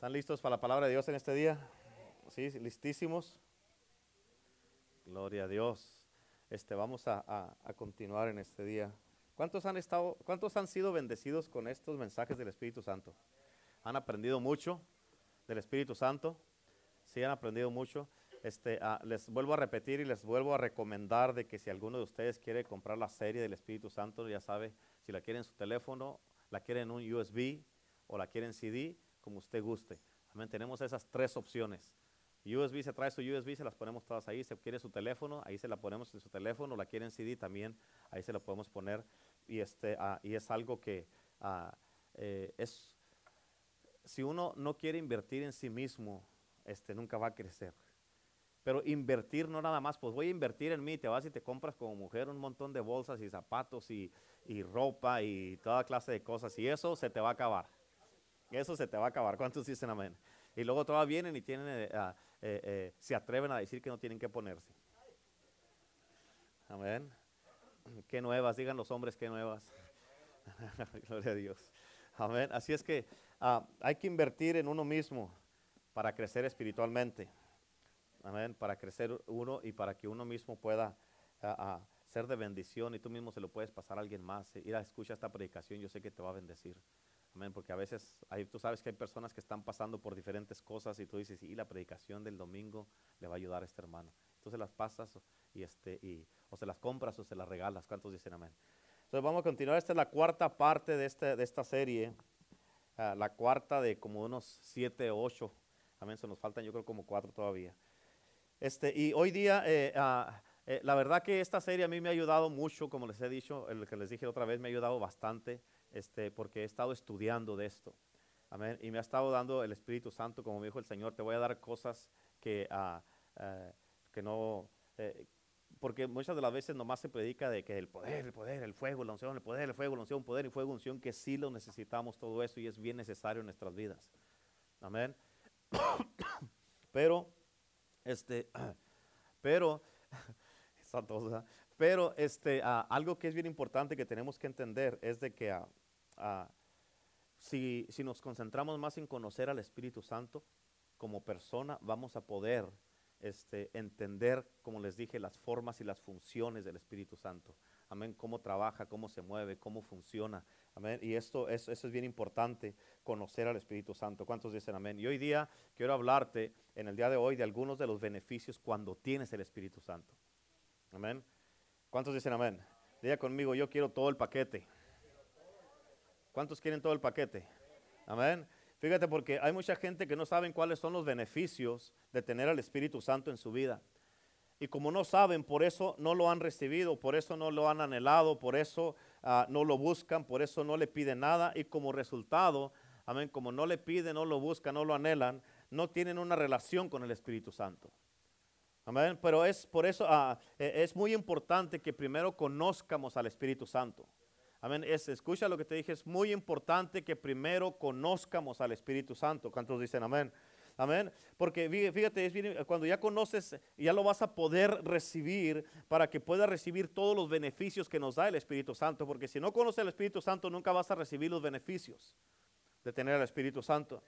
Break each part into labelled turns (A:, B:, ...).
A: ¿Están listos para la palabra de Dios en este día? ¿Sí? ¿Listísimos? Gloria a Dios. Este, vamos a, continuar en este día. ¿Cuántos han, estado, ¿Cuántos han sido bendecidos con estos mensajes del Espíritu Santo? ¿Han aprendido mucho del Espíritu Santo? Sí, han aprendido mucho. Este, ah, les vuelvo a repetir y les vuelvo a recomendar de que si alguno de ustedes quiere comprar la serie del Espíritu Santo, ya sabe, si la quiere en su teléfono, la quiere en un USB o la quiere en CD, como usted guste. Tenemos esas tres opciones. USB se trae su USB, se las ponemos todas ahí. Si quiere su teléfono, ahí se la ponemos en su teléfono. La quiere en CD también, ahí se la podemos poner. Y, este, ah, y es algo que ah, eh, es, si uno no quiere invertir en sí mismo, este, nunca va a crecer. Pero invertir no nada más, pues voy a invertir en mí, te vas y te compras como mujer un montón de bolsas y zapatos y, y ropa y toda clase de cosas y eso se te va a acabar. Eso se te va a acabar. ¿Cuántos dicen amén? Y luego todas vienen y tienen, eh, eh, eh, se atreven a decir que no tienen que ponerse. Amén. Qué nuevas, digan los hombres, qué nuevas. Gloria a Dios. Amén. Así es que ah, hay que invertir en uno mismo para crecer espiritualmente. Amén. Para crecer uno y para que uno mismo pueda ah, ah, ser de bendición y tú mismo se lo puedes pasar a alguien más. Ir a escuchar esta predicación, yo sé que te va a bendecir. Amén, porque a veces hay, tú sabes que hay personas que están pasando por diferentes cosas y tú dices, y la predicación del domingo le va a ayudar a este hermano. Entonces las pasas y este, y, o se las compras o se las regalas. ¿Cuántos dicen amén? Entonces vamos a continuar. Esta es la cuarta parte de, este, de esta serie. Ah, la cuarta de como unos siete ocho. Amén, se nos faltan yo creo como cuatro todavía. Este, y hoy día, eh, ah, eh, la verdad que esta serie a mí me ha ayudado mucho, como les he dicho, el que les dije otra vez, me ha ayudado bastante este, porque he estado estudiando de esto. Amén. Y me ha estado dando el Espíritu Santo, como me dijo el Señor, te voy a dar cosas que, ah, que no... Eh, porque muchas de las veces nomás se predica de que el poder, el poder, el fuego, la unción, el poder, el fuego, la unción, poder y fuego, unción, que sí lo necesitamos todo eso y es bien necesario en nuestras vidas. Amén. pero, este, pero, pero este, ah, algo que es bien importante que tenemos que entender es de que si, nos concentramos más en conocer al Espíritu Santo como persona, vamos a poder este, entender, como les dije, las formas y las funciones del Espíritu Santo. Amén, cómo trabaja, cómo se mueve, cómo funciona. Amén. Y esto es, eso es bien importante, conocer al Espíritu Santo. ¿Cuántos dicen amén? Y hoy día quiero hablarte, en el día de hoy, de algunos de los beneficios cuando tienes el Espíritu Santo. Amén. ¿Cuántos dicen amén? Diga conmigo, yo quiero todo el paquete. ¿Cuántos quieren todo el paquete? Amén. Fíjate porque hay mucha gente que no saben cuáles son los beneficios de tener al Espíritu Santo en su vida. Y como no saben, por eso no lo han recibido, por eso no lo han anhelado, por eso ah, no lo buscan, por eso no le piden nada. Y como resultado, amén, como no le piden, no lo buscan, no lo anhelan, no tienen una relación con el Espíritu Santo. Amén. Pero es por eso, ah, e, es muy importante que primero conozcamos al Espíritu Santo. Amén. Es, escucha lo que te dije, es muy importante que primero conozcamos al Espíritu Santo. ¿Cuántos dicen amén? Amén. Porque fíjate, cuando ya conoces, ya lo vas a poder recibir para que puedas recibir todos los beneficios que nos da el Espíritu Santo. Porque si no conoces al Espíritu Santo, nunca vas a recibir los beneficios de tener al Espíritu Santo.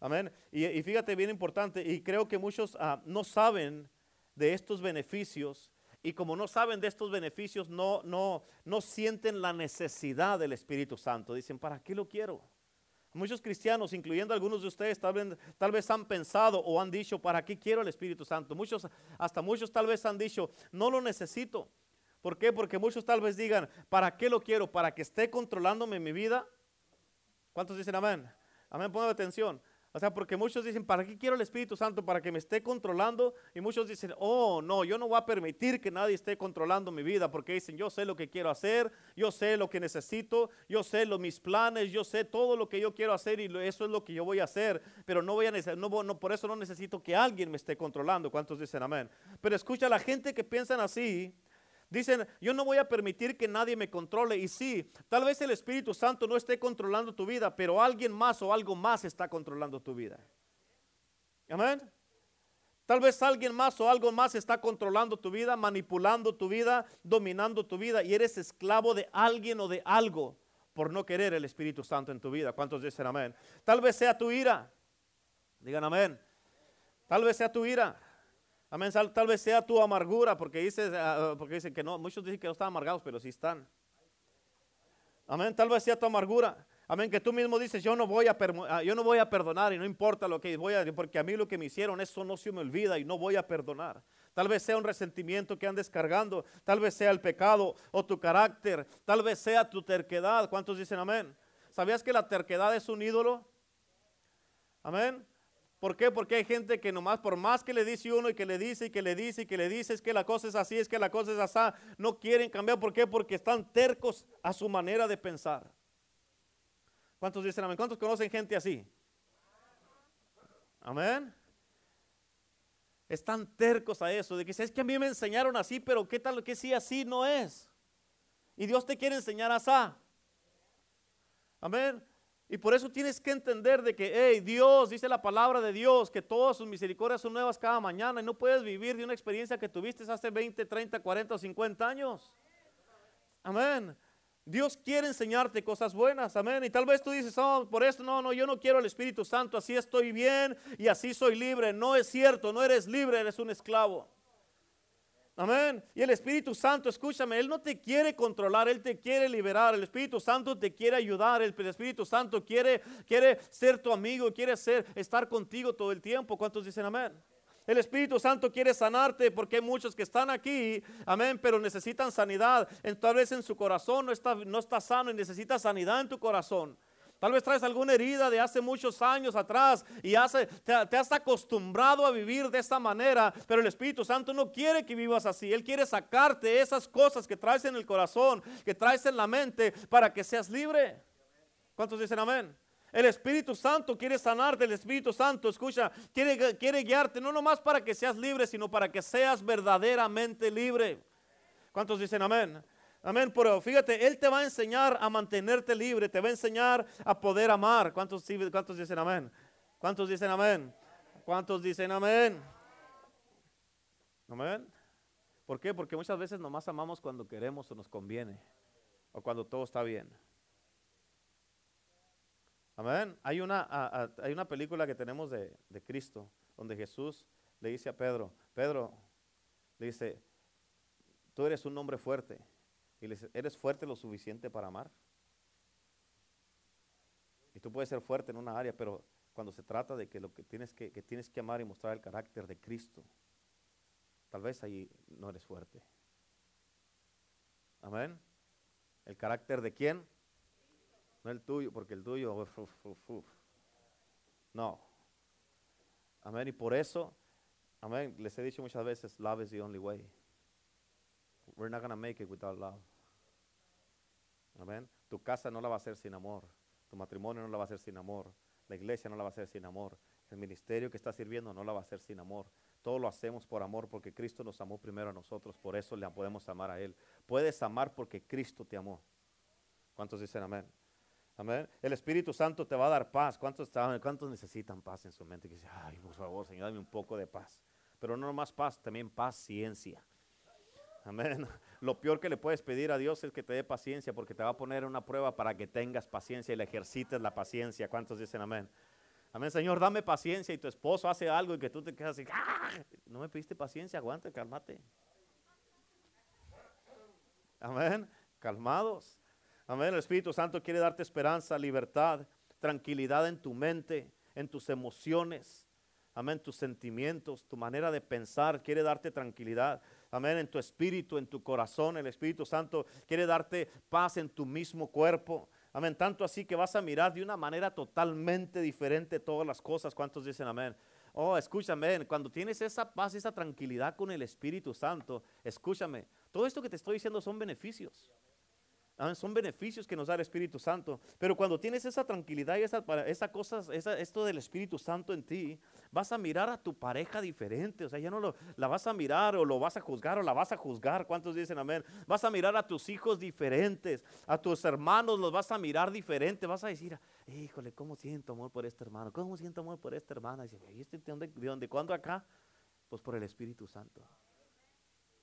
A: Amén. Y, fíjate, bien importante, y creo que muchos ah, no saben de estos beneficios y como no saben de estos beneficios, no, no, no sienten la necesidad del Espíritu Santo. Dicen, ¿para qué lo quiero? Muchos cristianos, incluyendo algunos de ustedes, tal vez, tal vez, han pensado o han dicho, ¿para qué quiero el Espíritu Santo? Muchos, hasta muchos tal vez han dicho, no lo necesito. ¿Por qué? Porque muchos tal vez digan, ¿para qué lo quiero? ¿Para que esté controlándome mi vida? ¿Cuántos dicen amén? Amén, pongan atención. O sea, porque muchos dicen, ¿para qué quiero el Espíritu Santo? Para que me esté controlando. Y muchos dicen, oh, no, yo no voy a permitir que nadie esté controlando mi vida. Porque dicen, yo sé lo que quiero hacer, yo sé lo que necesito, yo sé lo, mis planes, yo sé todo lo que yo quiero hacer y eso es lo que yo voy a hacer. Pero no voy a no, no, por eso no necesito que alguien me esté controlando. ¿Cuántos dicen amén? Pero escucha, la gente que piensan así, Dicen, yo no voy a permitir que nadie me controle. Y sí, tal vez el Espíritu Santo no esté controlando tu vida, pero alguien más o algo más está controlando tu vida. Amén. Tal vez alguien más o algo más está controlando tu vida, manipulando tu vida, dominando tu vida y eres esclavo de alguien o de algo por no querer el Espíritu Santo en tu vida. ¿Cuántos dicen amén? Tal vez sea tu ira. Digan amén. Tal vez sea tu ira. Amén. Tal vez sea tu amargura, porque dice, ah, porque dicen que no, muchos dicen que no están amargados, pero sí están. Amén. Tal vez sea tu amargura. Amén. Que tú mismo dices, yo no voy a, ah, yo no voy a perdonar y no importa lo que voy a, porque a mí lo que me hicieron, eso no se me olvida y no voy a perdonar. Tal vez sea un resentimiento que andes cargando. Tal vez sea el pecado o tu carácter. Tal vez sea tu terquedad. ¿Cuántos dicen amén? ¿Sabías que la terquedad es un ídolo? Amén. ¿Por qué? Porque hay gente que nomás, por más que le dice uno y que le dice y que le dice y que le dice, es que la cosa es así, es que la cosa es así, no quieren cambiar. ¿Por qué? Porque están tercos a su manera de pensar. ¿Cuántos dicen amén? ¿Cuántos conocen gente así? Amén. Están tercos a eso, de que es que a mí me enseñaron así, pero ¿qué tal que sí así no es? Y Dios te quiere enseñar así. Amén. Y por eso tienes que entender de que, hey, Dios, dice la palabra de Dios, que todas sus misericordias son nuevas cada mañana y no puedes vivir de una experiencia que tuviste hace 20, 30, 40 o 50 años. Amén. Dios quiere enseñarte cosas buenas, amén. Y tal vez tú dices, oh, por esto no, no, yo no quiero el Espíritu Santo, así estoy bien y así soy libre. No es cierto, no eres libre, eres un esclavo. Amén. Y el Espíritu Santo, escúchame, Él no te quiere controlar, Él te quiere liberar. El Espíritu Santo te quiere ayudar. El Espíritu Santo quiere, quiere ser tu amigo, quiere ser, estar contigo todo el tiempo. ¿Cuántos dicen amén? El Espíritu Santo quiere sanarte porque hay muchos que están aquí, amén, pero necesitan sanidad. Tal vez en su corazón no está, no está sano y necesita sanidad en tu corazón. Tal vez traes alguna herida de hace muchos años atrás y hace, te, has acostumbrado a vivir de esta manera, pero el Espíritu Santo no quiere que vivas así. Él quiere sacarte esas cosas que traes en el corazón, que traes en la mente, para que seas libre. ¿Cuántos dicen amén? El Espíritu Santo quiere sanarte, el Espíritu Santo, escucha, quiere, quiere guiarte, no nomás para que seas libre, sino para que seas verdaderamente libre. ¿Cuántos dicen amén? Amén, pero fíjate, Él te va a enseñar a mantenerte libre, te va a enseñar a poder amar. ¿Cuántos, dicen amén? ¿Cuántos dicen amén? ¿Cuántos dicen amén? Amén. ¿Por qué? Porque muchas veces nomás amamos cuando queremos o nos conviene, o cuando todo está bien. Amén. Hay una, hay una película que tenemos de, de Cristo, donde Jesús le dice a Pedro, Pedro, le dice, tú eres un hombre fuerte y le dice, ¿eres fuerte lo suficiente para amar? Y tú puedes ser fuerte en una área, pero cuando se trata de que lo que tienes que, que tienes que amar y mostrar el carácter de Cristo, tal vez ahí no eres fuerte. Amén. ¿El carácter de quién? No el tuyo, porque el tuyo, no. Amén. Y por eso, amén, les he dicho muchas veces, love is the only way. We're not going to make it without love. Amén. Tu casa no la va a hacer sin amor. Tu matrimonio no la va a hacer sin amor. La iglesia no la va a hacer sin amor. El ministerio que está sirviendo no la va a hacer sin amor. Todo lo hacemos por amor porque Cristo nos amó primero a nosotros. Por eso le podemos amar a Él. Puedes amar porque Cristo te amó. ¿Cuántos dicen amén? Amén. El Espíritu Santo te va a dar paz. ¿Cuántos, ¿Cuántos necesitan paz en su mente? Que dice, ay, por favor, Señor, dame un poco de paz. Pero no más paz, también paciencia. Amén. Lo peor que le puedes pedir a Dios es que te dé paciencia porque te va a poner una prueba para que tengas paciencia y le ejercites la paciencia. ¿Cuántos dicen amén? Amén, Señor, dame paciencia y tu esposo hace algo y que tú te quedas así, ¡Ah! no me pediste paciencia, aguante, cálmate. Amén, calmados. Amén, el Espíritu Santo quiere darte esperanza, libertad, tranquilidad en tu mente, en tus emociones. Amén, tus sentimientos, tu manera de pensar, quiere darte tranquilidad. Amén, en tu espíritu, en tu corazón. El Espíritu Santo quiere darte paz en tu mismo cuerpo. Amén, tanto así que vas a mirar de una manera totalmente diferente todas las cosas. ¿Cuántos dicen amén? Oh, escúchame, cuando tienes esa paz, esa tranquilidad con el Espíritu Santo, escúchame, todo esto que te estoy diciendo son beneficios. Son beneficios que nos da el Espíritu Santo. Pero cuando tienes esa tranquilidad y esa, esa cosa, esto del Espíritu Santo en ti, vas a mirar a tu pareja diferente. O sea, ya no lo, la vas a mirar o lo vas a juzgar o la vas a juzgar. ¿Cuántos dicen amén? Vas a mirar a tus hijos diferentes, a tus hermanos los vas a mirar diferente. Vas a decir, híjole, ¿cómo siento amor por este hermano? ¿Cómo siento amor por esta hermana? Y dice, ¿y este de dónde, de dónde, cuándo acá? Pues por el Espíritu Santo.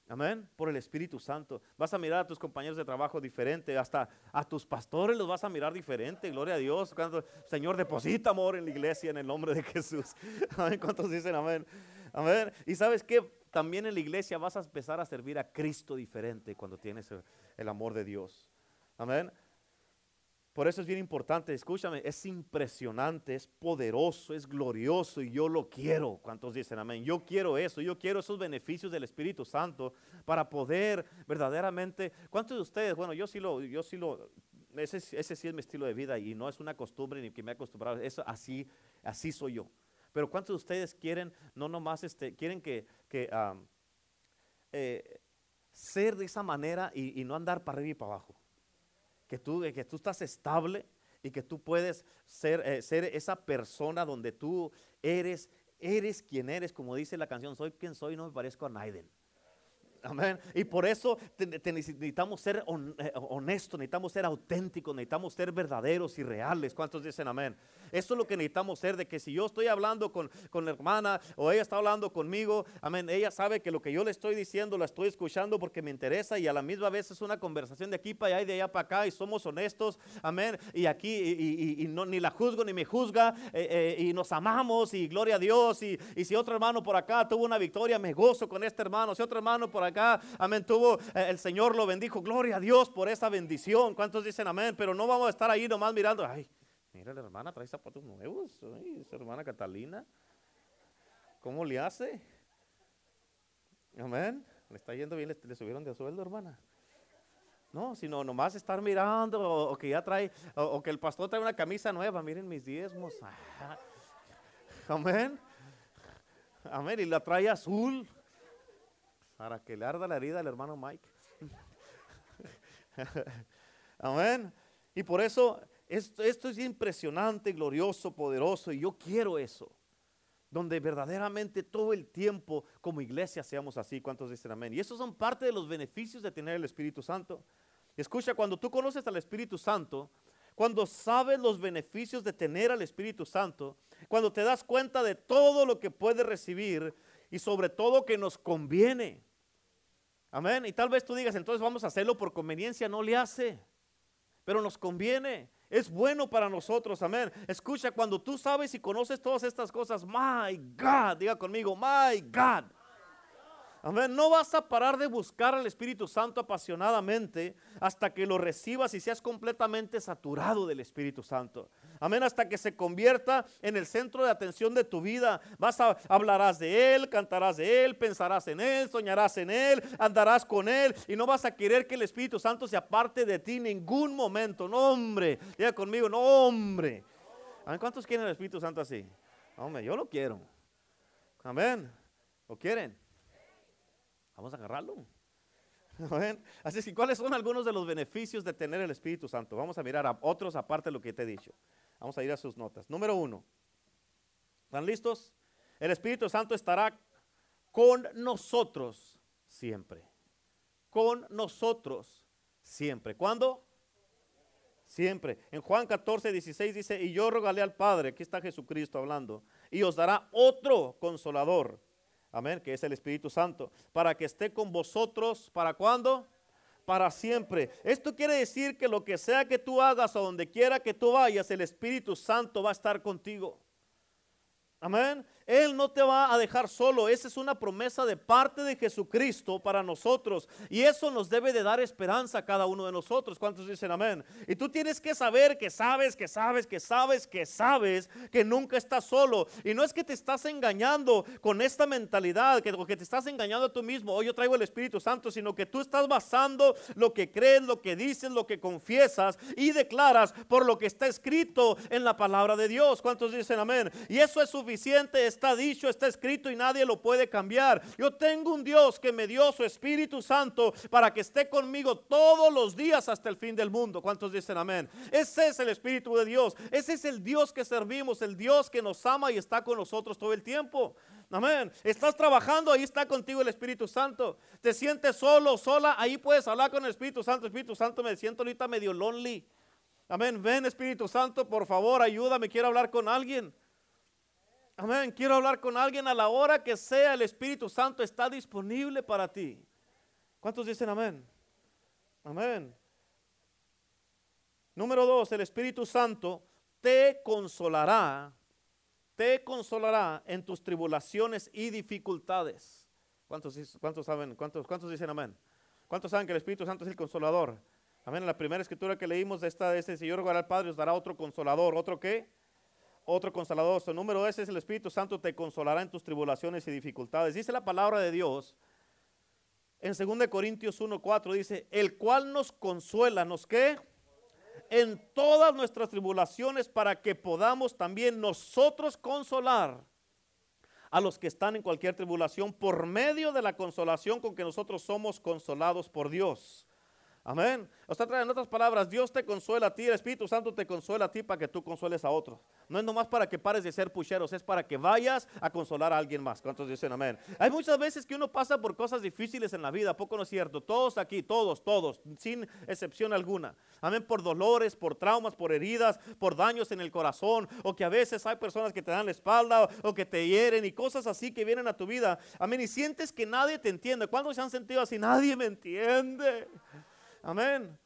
A: Amén. Por el Espíritu Santo. Vas a mirar a tus compañeros de trabajo diferente. Hasta a tus pastores los vas a mirar diferente. Gloria a Dios. Cuando, Señor, deposita amor en la iglesia en el nombre de Jesús. Amén. ¿Cuántos dicen amén? Amén. Y sabes que también en la iglesia vas a empezar a servir a Cristo diferente cuando tienes el amor de Dios. Amén. Por eso es bien importante, escúchame, es impresionante, es poderoso, es glorioso y yo lo quiero. ¿Cuántos dicen amén? Yo quiero eso, yo quiero esos beneficios del Espíritu Santo para poder verdaderamente, ¿cuántos de ustedes? Bueno, yo sí lo, yo sí lo, ese, sí es mi estilo de vida y no es una costumbre ni que me he acostumbrado, eso así, así soy yo. Pero ¿cuántos de ustedes quieren, no nomás, este, quieren que, eh, ser de esa manera y no andar para arriba y para abajo? Que tú, que tú estás estable y que tú puedes ser, eh, ser esa persona donde tú eres, eres quien eres, como dice la canción, soy quien soy, no me parezco a Naiden. Amén. Y por eso necesitamos ser eh, honestos, necesitamos ser auténticos, necesitamos ser verdaderos y reales. ¿Cuántos dicen amén? Eso es lo que necesitamos ser, de que si yo estoy hablando con, con la hermana o ella está hablando conmigo, amén, ella sabe que lo que yo le estoy diciendo la estoy escuchando porque me interesa y a la misma vez es una conversación de aquí para allá y de allá para acá y somos honestos, amén. Y aquí y, no, ni la juzgo ni me juzga eh, eh, y nos amamos y gloria a Dios. Y, y si otro hermano por acá tuvo una victoria, me gozo con este hermano. Si otro hermano por acá acá, amén, tuvo, eh, el Señor lo bendijo, gloria a Dios por esa bendición. ¿Cuántos dicen amén? Pero no vamos a estar ahí nomás mirando, ay, mira la hermana trae zapatos nuevos, ay, hermana Catalina, ¿cómo le hace? Amén, le está yendo bien, le, subieron de sueldo, hermana. No, sino nomás estar mirando o, que ya trae, o, que el pastor trae una camisa nueva, miren mis diezmos. Amén. Amén. Y la trae azul para que le arda la herida al hermano Mike. Amén. Y por eso esto, es impresionante, glorioso, poderoso, y yo quiero eso. Donde verdaderamente todo el tiempo como iglesia seamos así. ¿Cuántos dicen amén? Y esos son parte de los beneficios de tener el Espíritu Santo. Escucha, cuando tú conoces al Espíritu Santo, cuando sabes los beneficios de tener al Espíritu Santo, cuando te das cuenta de todo lo que puedes recibir y sobre todo que nos conviene. Amén. Y tal vez tú digas, entonces vamos a hacerlo por conveniencia. No le hace. Pero nos conviene. Es bueno para nosotros. Amén. Escucha, cuando tú sabes y conoces todas estas cosas, my God, diga conmigo, my God. Amén. No vas a parar de buscar al Espíritu Santo apasionadamente hasta que lo recibas y seas completamente saturado del Espíritu Santo. Amén. Hasta que se convierta en el centro de atención de tu vida. Vas a hablarás de Él, cantarás de Él, pensarás en Él, soñarás en Él, andarás con Él y no vas a querer que el Espíritu Santo se aparte de ti en ningún momento. No, hombre. Diga conmigo, no, hombre. Amén. ¿Cuántos quieren el Espíritu Santo así? Hombre, yo lo quiero. Amén. ¿Lo quieren? Vamos a agarrarlo. Así que, ¿cuáles son algunos de los beneficios de tener el Espíritu Santo? Vamos a mirar a otros aparte de lo que te he dicho. Vamos a ir a sus notas. Número uno. ¿Están listos? El Espíritu Santo estará con nosotros siempre. Con nosotros siempre. ¿Cuándo? Siempre. En Juan 14, 16 dice, y yo rogaré al Padre, aquí está Jesucristo hablando, y os dará otro consolador Amén, que es el Espíritu Santo, para que esté con vosotros, ¿para cuándo? Para siempre. Esto quiere decir que lo que sea que tú hagas o donde quiera que tú vayas, el Espíritu Santo va a estar contigo. Amén. Él no te va a dejar solo. Esa es una promesa de parte de Jesucristo para nosotros. Y eso nos debe de dar esperanza a cada uno de nosotros. ¿Cuántos dicen amén? Y tú tienes que saber que sabes, que sabes, que sabes, que sabes que nunca estás solo. Y no es que te estás engañando con esta mentalidad, que, que te estás engañando a tú mismo. Hoy yo traigo el Espíritu Santo, sino que tú estás basando lo que crees, lo que dices, lo que confiesas y declaras por lo que está escrito en la palabra de Dios. ¿Cuántos dicen amén? Y eso es suficiente está dicho, está escrito y nadie lo puede cambiar. Yo tengo un Dios que me dio su Espíritu Santo para que esté conmigo todos los días hasta el fin del mundo. ¿Cuántos dicen amén? Ese es el Espíritu de Dios. Ese es el Dios que servimos, el Dios que nos ama y está con nosotros todo el tiempo. Amén. Estás trabajando, ahí está contigo el Espíritu Santo. Te sientes solo, sola, ahí puedes hablar con el Espíritu Santo. Espíritu Santo, me siento ahorita medio lonely. Amén. Ven, Espíritu Santo, por favor, ayúdame, quiero hablar con alguien. Amén. Quiero hablar con alguien a la hora que sea. El Espíritu Santo está disponible para ti. ¿Cuántos dicen amén? Amén. Número dos, el Espíritu Santo te consolará, te consolará en tus tribulaciones y dificultades. ¿Cuántos, cuántos saben? ¿Cuántos, ¿Cuántos dicen amén? ¿Cuántos saben que el Espíritu Santo es el consolador? Amén. La primera escritura que leímos de esta, de este Señor rogará al Padre, os dará otro consolador. ¿Otro qué? Otro consolador. Su número ese es el Espíritu Santo te consolará en tus tribulaciones y dificultades. Dice la palabra de Dios en 2 Corintios 1:4 dice, "El cual nos consuela, ¿nos qué? En todas nuestras tribulaciones para que podamos también nosotros consolar a los que están en cualquier tribulación por medio de la consolación con que nosotros somos consolados por Dios." Amén. O sea, en otras palabras, Dios te consuela a ti, el Espíritu Santo te consuela a ti para que tú consueles a otros. No es nomás para que pares de ser pucheros, es para que vayas a consolar a alguien más. ¿Cuántos dicen amén? Hay muchas veces que uno pasa por cosas difíciles en la vida, poco no es cierto. Todos aquí, todos, todos, sin excepción alguna. Amén. Por dolores, por traumas, por heridas, por daños en el corazón, o que a veces hay personas que te dan la espalda o que te hieren y cosas así que vienen a tu vida. Amén. Y sientes que nadie te entiende. ¿Cuándo se han sentido así? Nadie me entiende. Amén.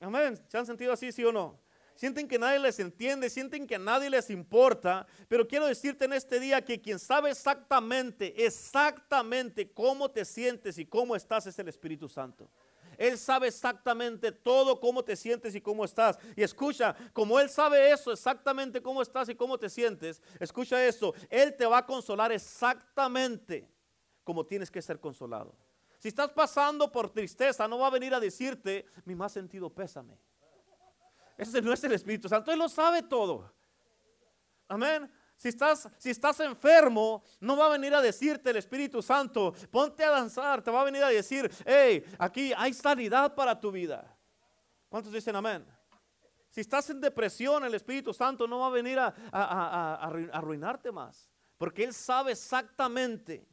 A: Amén. ¿Se han sentido así, sí o no? Sienten que nadie les entiende, sienten que a nadie les importa, pero quiero decirte en este día que quien sabe exactamente, exactamente cómo te sientes y cómo estás es el Espíritu Santo. Él sabe exactamente todo cómo te sientes y cómo estás. Y escucha, como Él sabe eso, exactamente cómo estás y cómo te sientes, escucha eso, Él te va a consolar exactamente como tienes que ser consolado. Si estás pasando por tristeza, no va a venir a decirte, mi más sentido pésame. Ese no es el Espíritu Santo, Él lo sabe todo. Amén. Si estás, si estás enfermo, no va a venir a decirte el Espíritu Santo, ponte a danzar, te va a venir a decir, hey, aquí hay sanidad para tu vida. ¿Cuántos dicen amén? Si estás en depresión, el Espíritu Santo no va a venir a, a arruinarte más, porque Él sabe exactamente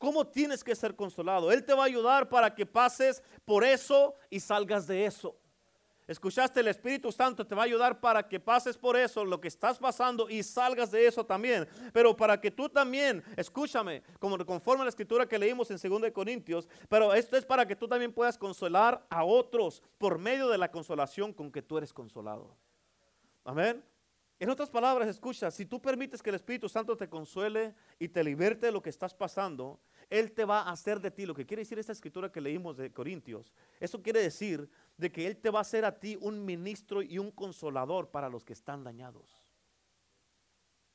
A: cómo tienes que ser consolado. Él te va a ayudar para que pases por eso y salgas de eso. Escuchaste, el Espíritu Santo te va a ayudar para que pases por eso, lo que estás pasando y salgas de eso también. Pero para que tú también, escúchame, como conforme a la escritura que leímos en 2 Corintios, pero esto es para que tú también puedas consolar a otros por medio de la consolación con que tú eres consolado. Amén. En otras palabras, escucha, si tú permites que el Espíritu Santo te consuele y te liberte de lo que estás pasando, Él te va a hacer de ti. Lo que quiere decir esta escritura que leímos de Corintios, eso quiere decir de que Él te va a hacer a ti un ministro y un consolador para los que están dañados.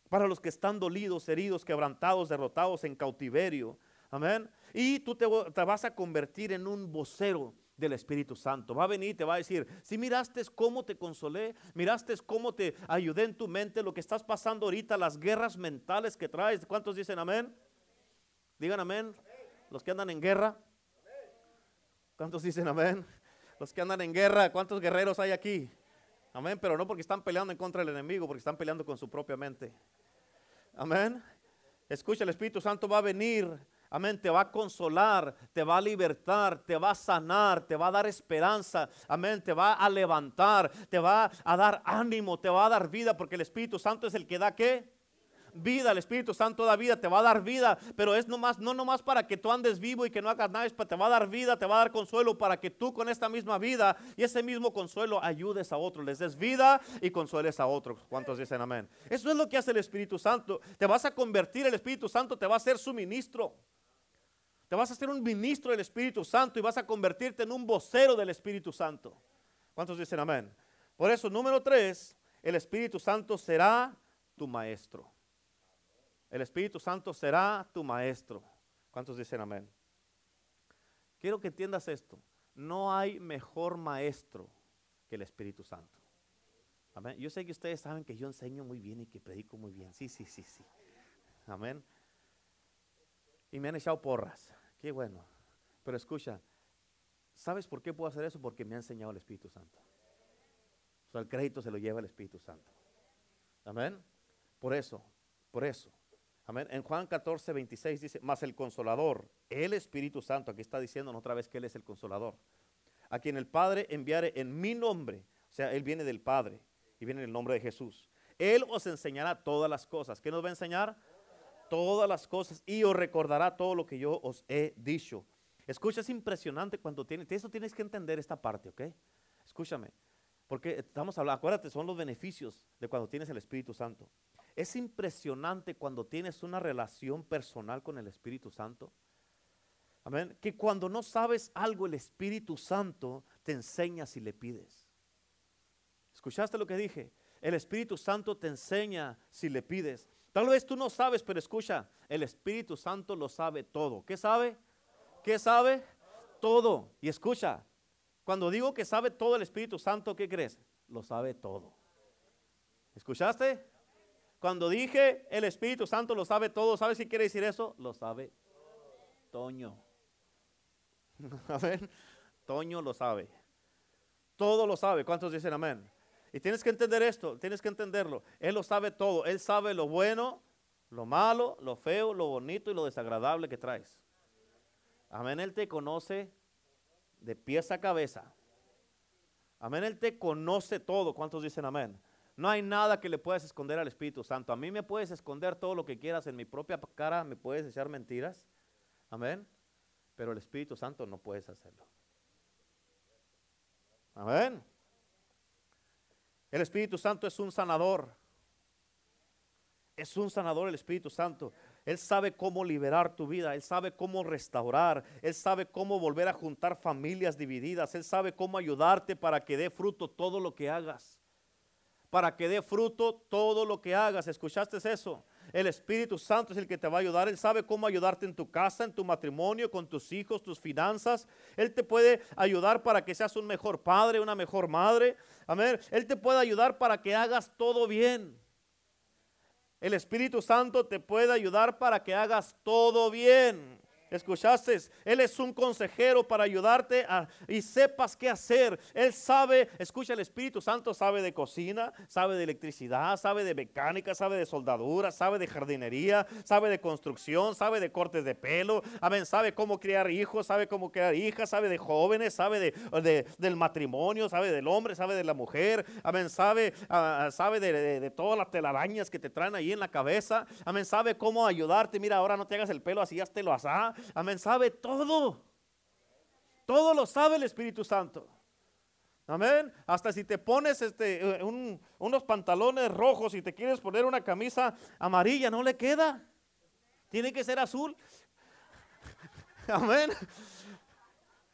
A: Para los que están dolidos, heridos, quebrantados, derrotados en cautiverio. Amén. Y tú te, te vas a convertir en un vocero del Espíritu Santo. Va a venir y te va a decir, si miraste cómo te consolé, miraste cómo te ayudé en tu mente, lo que estás pasando ahorita, las guerras mentales que traes. ¿Cuántos dicen amén? Digan amén. Los que andan en guerra. ¿Cuántos dicen amén? Los que andan en guerra, ¿cuántos guerreros hay aquí? Amén, pero no porque están peleando en contra del enemigo, porque están peleando con su propia mente. Amén. Escucha, el Espíritu Santo va a venir Amén, te va a consolar, te va a libertar, te va a sanar, te va a dar esperanza. Amén, te va a levantar, te va a dar ánimo, te va a dar vida, porque el Espíritu Santo es el que da qué? Vida, el Espíritu Santo da vida, te va a dar vida, pero es nomás, no nomás para que tú andes vivo y que no hagas nada, te va a dar vida, te va a dar consuelo para que tú con esta misma vida y ese mismo consuelo ayudes a otros, les des vida y consueles a otros. ¿Cuántos dicen amén? Eso es lo que hace el Espíritu Santo. Te vas a convertir, el Espíritu Santo te va a hacer su ministro. Te vas a ser un ministro del Espíritu Santo y vas a convertirte en un vocero del Espíritu Santo. ¿Cuántos dicen amén? Por eso, número tres, el Espíritu Santo será tu maestro. El Espíritu Santo será tu maestro. ¿Cuántos dicen amén? Quiero que entiendas esto. No hay mejor maestro que el Espíritu Santo. Amén. Yo sé que ustedes saben que yo enseño muy bien y que predico muy bien. Sí, sí, sí, sí. Amén y me han echado porras. Qué bueno. Pero escucha, ¿sabes por qué puedo hacer eso? Porque me ha enseñado el Espíritu Santo. O sea, el crédito se lo lleva el Espíritu Santo. Amén. Por eso, por eso. Amén. En Juan 14, 26 dice, más el consolador, el Espíritu Santo, aquí está diciendo otra vez que Él es el consolador, a quien el Padre enviare en mi nombre, o sea, Él viene del Padre y viene en el nombre de Jesús. Él os enseñará todas las cosas. ¿Qué nos va a enseñar? todas las cosas y os recordará todo lo que yo os he dicho. Escucha, es impresionante cuando tienes, eso tienes que entender esta parte, ¿ok? Escúchame, porque estamos hablando, acuérdate, son los beneficios de cuando tienes el Espíritu Santo. Es impresionante cuando tienes una relación personal con el Espíritu Santo. Amén. Que cuando no sabes algo, el Espíritu Santo te enseña si le pides. ¿Escuchaste lo que dije? El Espíritu Santo te enseña si le pides. Tal vez tú no sabes, pero escucha, el Espíritu Santo lo sabe todo. ¿Qué sabe? ¿Qué sabe? Todo. Y escucha, cuando digo que sabe todo el Espíritu Santo, ¿qué crees? Lo sabe todo. ¿Escuchaste? Cuando dije el Espíritu Santo lo sabe todo, ¿sabes qué quiere decir eso? Lo sabe Toño. A ver, Toño lo sabe. Todo lo sabe. ¿Cuántos dicen amén? Y tienes que entender esto, tienes que entenderlo. Él lo sabe todo. Él sabe lo bueno, lo malo, lo feo, lo bonito y lo desagradable que traes. Amén, Él te conoce de pies a cabeza. Amén, Él te conoce todo. ¿Cuántos dicen amén? No hay nada que le puedas esconder al Espíritu Santo. A mí me puedes esconder todo lo que quieras en mi propia cara, me puedes echar mentiras. Amén. Pero el Espíritu Santo no puedes hacerlo. Amén. El Espíritu Santo es un sanador. Es un sanador el Espíritu Santo. Él sabe cómo liberar tu vida, Él sabe cómo restaurar, Él sabe cómo volver a juntar familias divididas, Él sabe cómo ayudarte para que dé fruto todo lo que hagas. Para que dé fruto todo lo que hagas. ¿Escuchaste eso? El Espíritu Santo es el que te va a ayudar. Él sabe cómo ayudarte en tu casa, en tu matrimonio, con tus hijos, tus finanzas. Él te puede ayudar para que seas un mejor padre, una mejor madre. Amén. Él te puede ayudar para que hagas todo bien. El Espíritu Santo te puede ayudar para que hagas todo bien. ¿Escuchaste? Él es un consejero para ayudarte y sepas qué hacer. Él sabe, escucha, el Espíritu Santo sabe de cocina, sabe de electricidad, sabe de mecánica, sabe de soldadura, sabe de jardinería, sabe de construcción, sabe de cortes de pelo. Amén, sabe cómo criar hijos, sabe cómo criar hijas, sabe de jóvenes, sabe de, del matrimonio, sabe del hombre, sabe de la mujer. Amén, sabe, ah, sabe de, de, todas las telarañas que te traen ahí en la cabeza. Amén, sabe cómo ayudarte. Mira, ahora no te hagas el pelo así, lo asá. Amén, sabe todo. Todo lo sabe el Espíritu Santo. Amén. Hasta si te pones este, eh, unos pantalones rojos y te quieres poner una camisa amarilla, no le queda. Tiene que ser azul. Amén.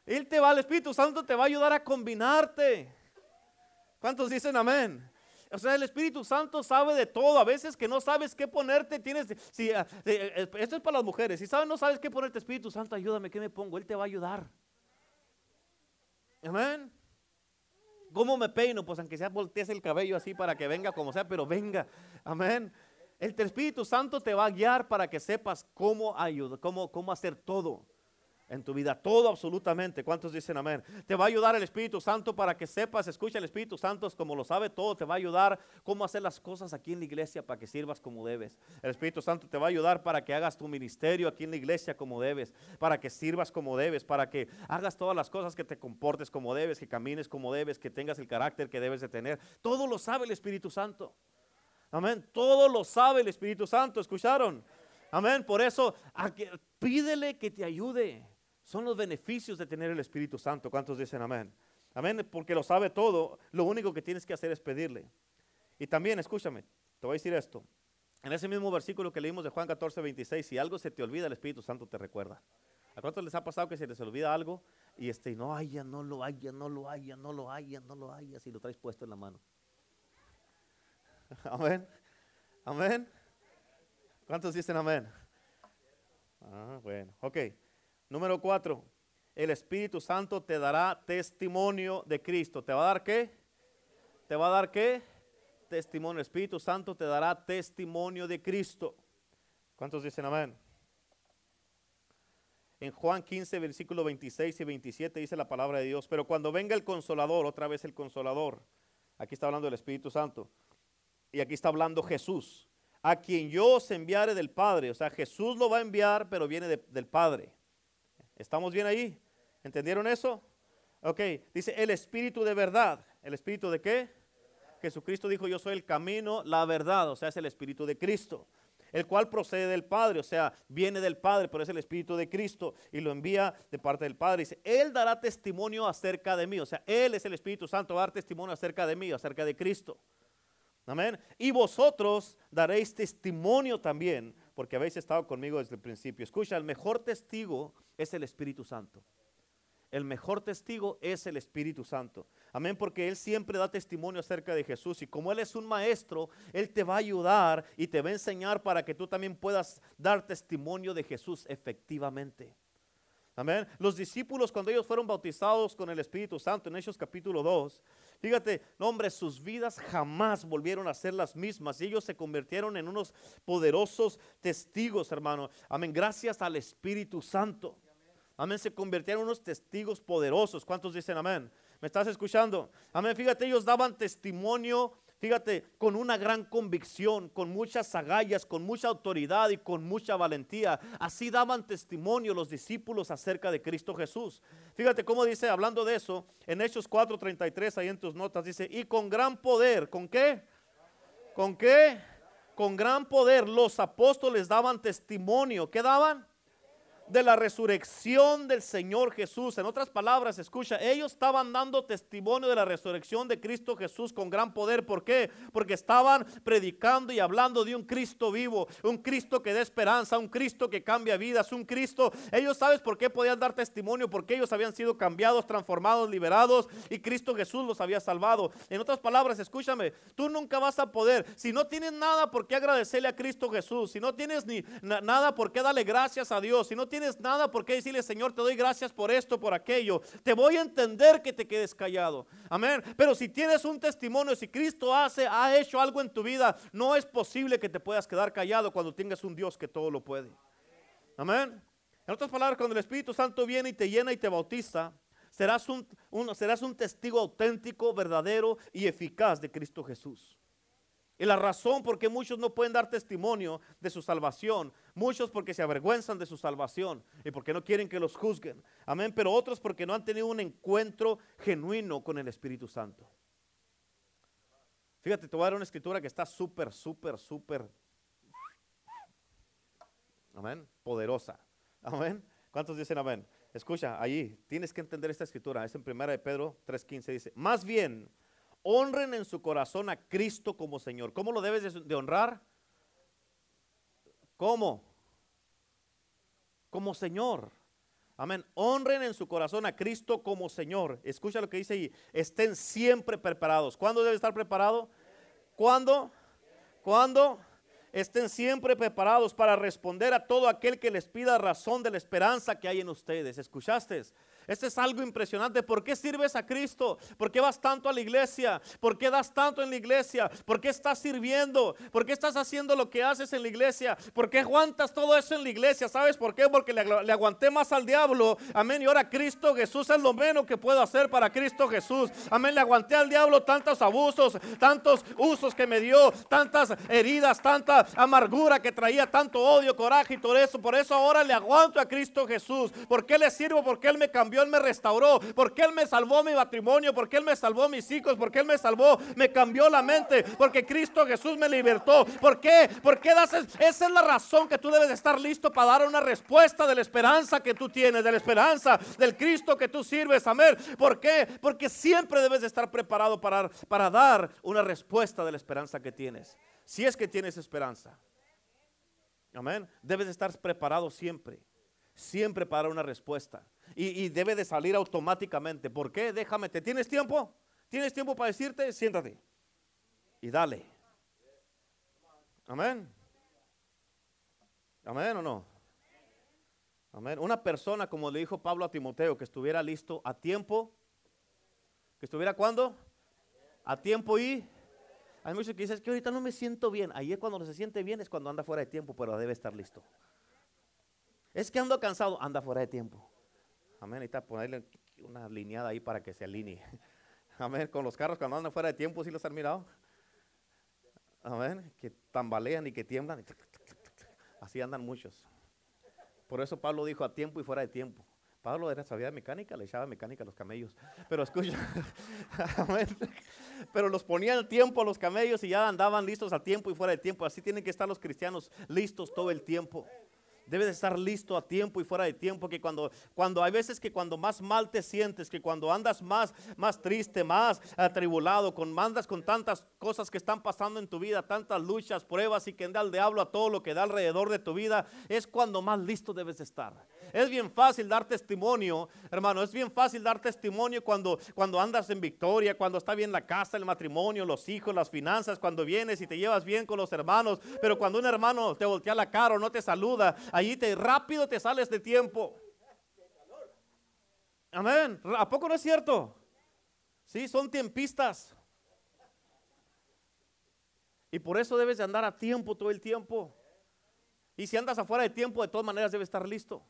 A: Él te va, el Espíritu Santo te va a ayudar a combinarte. ¿Cuántos dicen amén? O sea, el Espíritu Santo sabe de todo. A veces que no sabes qué ponerte, tienes. Si, eh, eh, esto es para las mujeres. Si sabes, no sabes qué ponerte, Espíritu Santo, ayúdame, ¿qué me pongo? Él te va a ayudar. Amén. ¿Cómo me peino? Pues aunque sea voltees el cabello así para que venga como sea, pero venga. Amén. El Espíritu Santo te va a guiar para que sepas cómo ayudar, cómo, cómo hacer todo en tu vida, todo absolutamente. ¿Cuántos dicen amén? Te va a ayudar el Espíritu Santo para que sepas, escucha el Espíritu Santo como lo sabe todo, te va a ayudar cómo hacer las cosas aquí en la iglesia para que sirvas como debes. El Espíritu Santo te va a ayudar para que hagas tu ministerio aquí en la iglesia como debes, para que sirvas como debes, para que hagas todas las cosas que te comportes como debes, que camines como debes, que tengas el carácter que debes de tener. Todo lo sabe el Espíritu Santo. Amén. Todo lo sabe el Espíritu Santo. ¿Escucharon? Amén. Por eso, pídele que te ayude. Son los beneficios de tener el Espíritu Santo. ¿Cuántos dicen amén? Amén, porque lo sabe todo. Lo único que tienes que hacer es pedirle. Y también, escúchame, te voy a decir esto. En ese mismo versículo que leímos de Juan 14, 26, si algo se te olvida, el Espíritu Santo te recuerda. ¿A cuántos les ha pasado que se les olvida algo y este, no haya, no lo haya, no lo haya, no lo haya, no lo haya, si lo traes puesto en la mano? Amén. Amén. ¿Cuántos dicen amén? Ah, bueno, ok. Número cuatro, el Espíritu Santo te dará testimonio de Cristo. ¿Te va a dar qué? ¿Te va a dar qué? Testimonio. El Espíritu Santo te dará testimonio de Cristo. ¿Cuántos dicen amén? En Juan 15, versículo 26 y 27 dice la palabra de Dios, pero cuando venga el consolador, otra vez el consolador, aquí está hablando del Espíritu Santo, y aquí está hablando Jesús, a quien yo os enviare del Padre, o sea, Jesús lo va a enviar, pero viene del Padre. ¿Estamos bien ahí? ¿Entendieron eso? Ok, dice el Espíritu de verdad. ¿El Espíritu de qué? Jesucristo dijo, yo soy el camino, la verdad, o sea, es el Espíritu de Cristo. el cual procede del Padre, o sea, viene del Padre, pero es el Espíritu de Cristo y lo envía de parte del Padre. Dice, Él dará testimonio acerca de mí, o sea, Él es el Espíritu Santo, va a dar testimonio acerca de mí, acerca de Cristo. Amén. Y vosotros daréis testimonio también, porque habéis estado conmigo desde el principio. Escucha, el mejor testigo es el Espíritu Santo. El mejor testigo es el Espíritu Santo. Amén, porque Él siempre da testimonio acerca de Jesús. Y como Él es un maestro, Él te va a ayudar y te va a enseñar para que tú también puedas dar testimonio de Jesús efectivamente. Amén. Los discípulos cuando ellos fueron bautizados con el Espíritu Santo en Hechos capítulo 2, fíjate, hombre, sus vidas jamás volvieron a ser las mismas y ellos se convirtieron en unos poderosos testigos, hermano. Amén, gracias al Espíritu Santo. Amén, se convirtieron en unos testigos poderosos. ¿Cuántos dicen amén? ¿Me estás escuchando? Amén, fíjate, ellos daban testimonio fíjate, con una gran convicción, con muchas agallas, con mucha autoridad y con mucha valentía. Así daban testimonio los discípulos acerca de Cristo Jesús. Fíjate cómo dice, hablando de eso, en Hechos 4:33, ahí en tus notas, dice, y con gran poder, ¿con qué? ¿Con qué? Con gran poder los apóstoles daban testimonio. ¿Qué daban? De la resurrección del Señor Jesús. En otras palabras, escucha, ellos estaban dando testimonio de la resurrección de Cristo Jesús con gran poder. ¿Por qué? Porque estaban predicando y hablando de un Cristo vivo, un Cristo que da esperanza, un Cristo que cambia vidas, un Cristo. Ellos sabes por qué podían dar testimonio, porque ellos habían sido cambiados, transformados, liberados y Cristo Jesús los había salvado. En otras palabras, escúchame, tú nunca vas a poder, si no tienes nada por qué agradecerle a Cristo Jesús, si no tienes ni nada por qué darle gracias a Dios, si no tienes nada por qué decirle, Señor, te doy gracias por esto, por aquello. Te voy a entender que te quedes callado. Amén. Pero si tienes un testimonio, si Cristo hace, ha hecho algo en tu vida, no es posible que te puedas quedar callado cuando tengas un Dios que todo lo puede. Amén. En otras palabras, cuando el Espíritu Santo viene y te llena y te bautiza, serás un, serás un testigo auténtico, verdadero y eficaz de Cristo Jesús. Y la razón por qué muchos no pueden dar testimonio de su salvación, muchos porque se avergüenzan de su salvación y porque no quieren que los juzguen. Amén, pero otros porque no han tenido un encuentro genuino con el Espíritu Santo. Fíjate, te voy a dar una escritura que está súper, súper, súper, amén, poderosa. Amén. ¿Cuántos dicen amén? Escucha, ahí tienes que entender esta escritura. Es en primera de Pedro 3.15. Dice, más bien honren en su corazón a Cristo como Señor. ¿Cómo lo debes de honrar? ¿Cómo? Como Señor. Amén. Honren en su corazón a Cristo como Señor. Escucha lo que dice ahí. Estén siempre preparados. ¿Cuándo debe estar preparado? ¿Cuándo? ¿Cuándo? Estén siempre preparados para responder a todo aquel que les pida razón de la esperanza que hay en ustedes. ¿Escuchaste? Este es algo impresionante. ¿Por qué sirves a Cristo? ¿Por qué vas tanto a la iglesia? ¿Por qué das tanto en la iglesia? ¿Por qué estás sirviendo? ¿Por qué estás haciendo lo que haces en la iglesia? ¿Por qué aguantas todo eso en la iglesia? ¿Sabes por qué? Porque le, aguanté más al diablo. Amén. Y ahora Cristo Jesús es lo menos que puedo hacer para Cristo Jesús. Amén. Le aguanté al diablo tantos abusos, tantos usos que me dio, tantas heridas, tanta amargura que traía, tanto odio, coraje y todo eso. Por eso ahora le aguanto a Cristo Jesús. ¿Por qué le sirvo? Porque Él me cambió él me restauró, porque Él me salvó mi matrimonio, porque Él me salvó mis hijos, porque Él me salvó, me cambió la mente, porque Cristo Jesús me libertó. ¿Por qué? Porque esa es la razón que tú debes estar listo para dar una respuesta de la esperanza que tú tienes, de la esperanza del Cristo que tú sirves. Amén. ¿Por qué? Porque siempre debes estar preparado para, para dar una respuesta de la esperanza que tienes. Si es que tienes esperanza. Amén. Debes estar preparado siempre. Siempre para una respuesta y, debe de salir automáticamente. ¿Por qué? Déjame, ¿te tienes tiempo? ¿Tienes tiempo para decirte? Siéntate y dale. Amén. Amén o no. Amén. Una persona, como le dijo Pablo a Timoteo, que estuviera listo a tiempo. ¿Que estuviera cuándo? A tiempo y... Hay muchos que dicen que ahorita no me siento bien. Ahí es cuando no se siente bien, es cuando anda fuera de tiempo, pero debe estar listo. Es que ando cansado, anda fuera de tiempo. Amén. Necesita ponerle una lineada ahí para que se alinee. Amén. Con los carros cuando andan fuera de tiempo, ¿sí los han mirado? Amén. Que tambalean y que tiemblan. Así andan muchos. Por eso Pablo dijo a tiempo y fuera de tiempo. Pablo era sabía mecánica, le echaba mecánica a los camellos. Pero escucha, pero los ponían el tiempo a los camellos y ya andaban listos a tiempo y fuera de tiempo. Así tienen que estar los cristianos listos todo el tiempo. Debes de estar listo a tiempo y fuera de tiempo, que cuando, cuando hay veces que cuando más mal te sientes, que cuando andas más, más triste, más atribulado, con mandas con tantas cosas que están pasando en tu vida, tantas luchas, pruebas y que anda el diablo a todo lo que da alrededor de tu vida, es cuando más listo debes de estar. Es bien fácil dar testimonio, hermano, es bien fácil dar testimonio cuando, cuando andas en victoria, cuando está bien la casa, el matrimonio, los hijos, las finanzas, cuando vienes y te llevas bien con los hermanos, pero cuando un hermano te voltea la cara o no te saluda, allí te rápido te sales de tiempo. Amén. ¿A poco no es cierto? Sí, son tiempistas. Y por eso debes de andar a tiempo todo el tiempo. Y si andas afuera de tiempo, de todas maneras debes estar listo.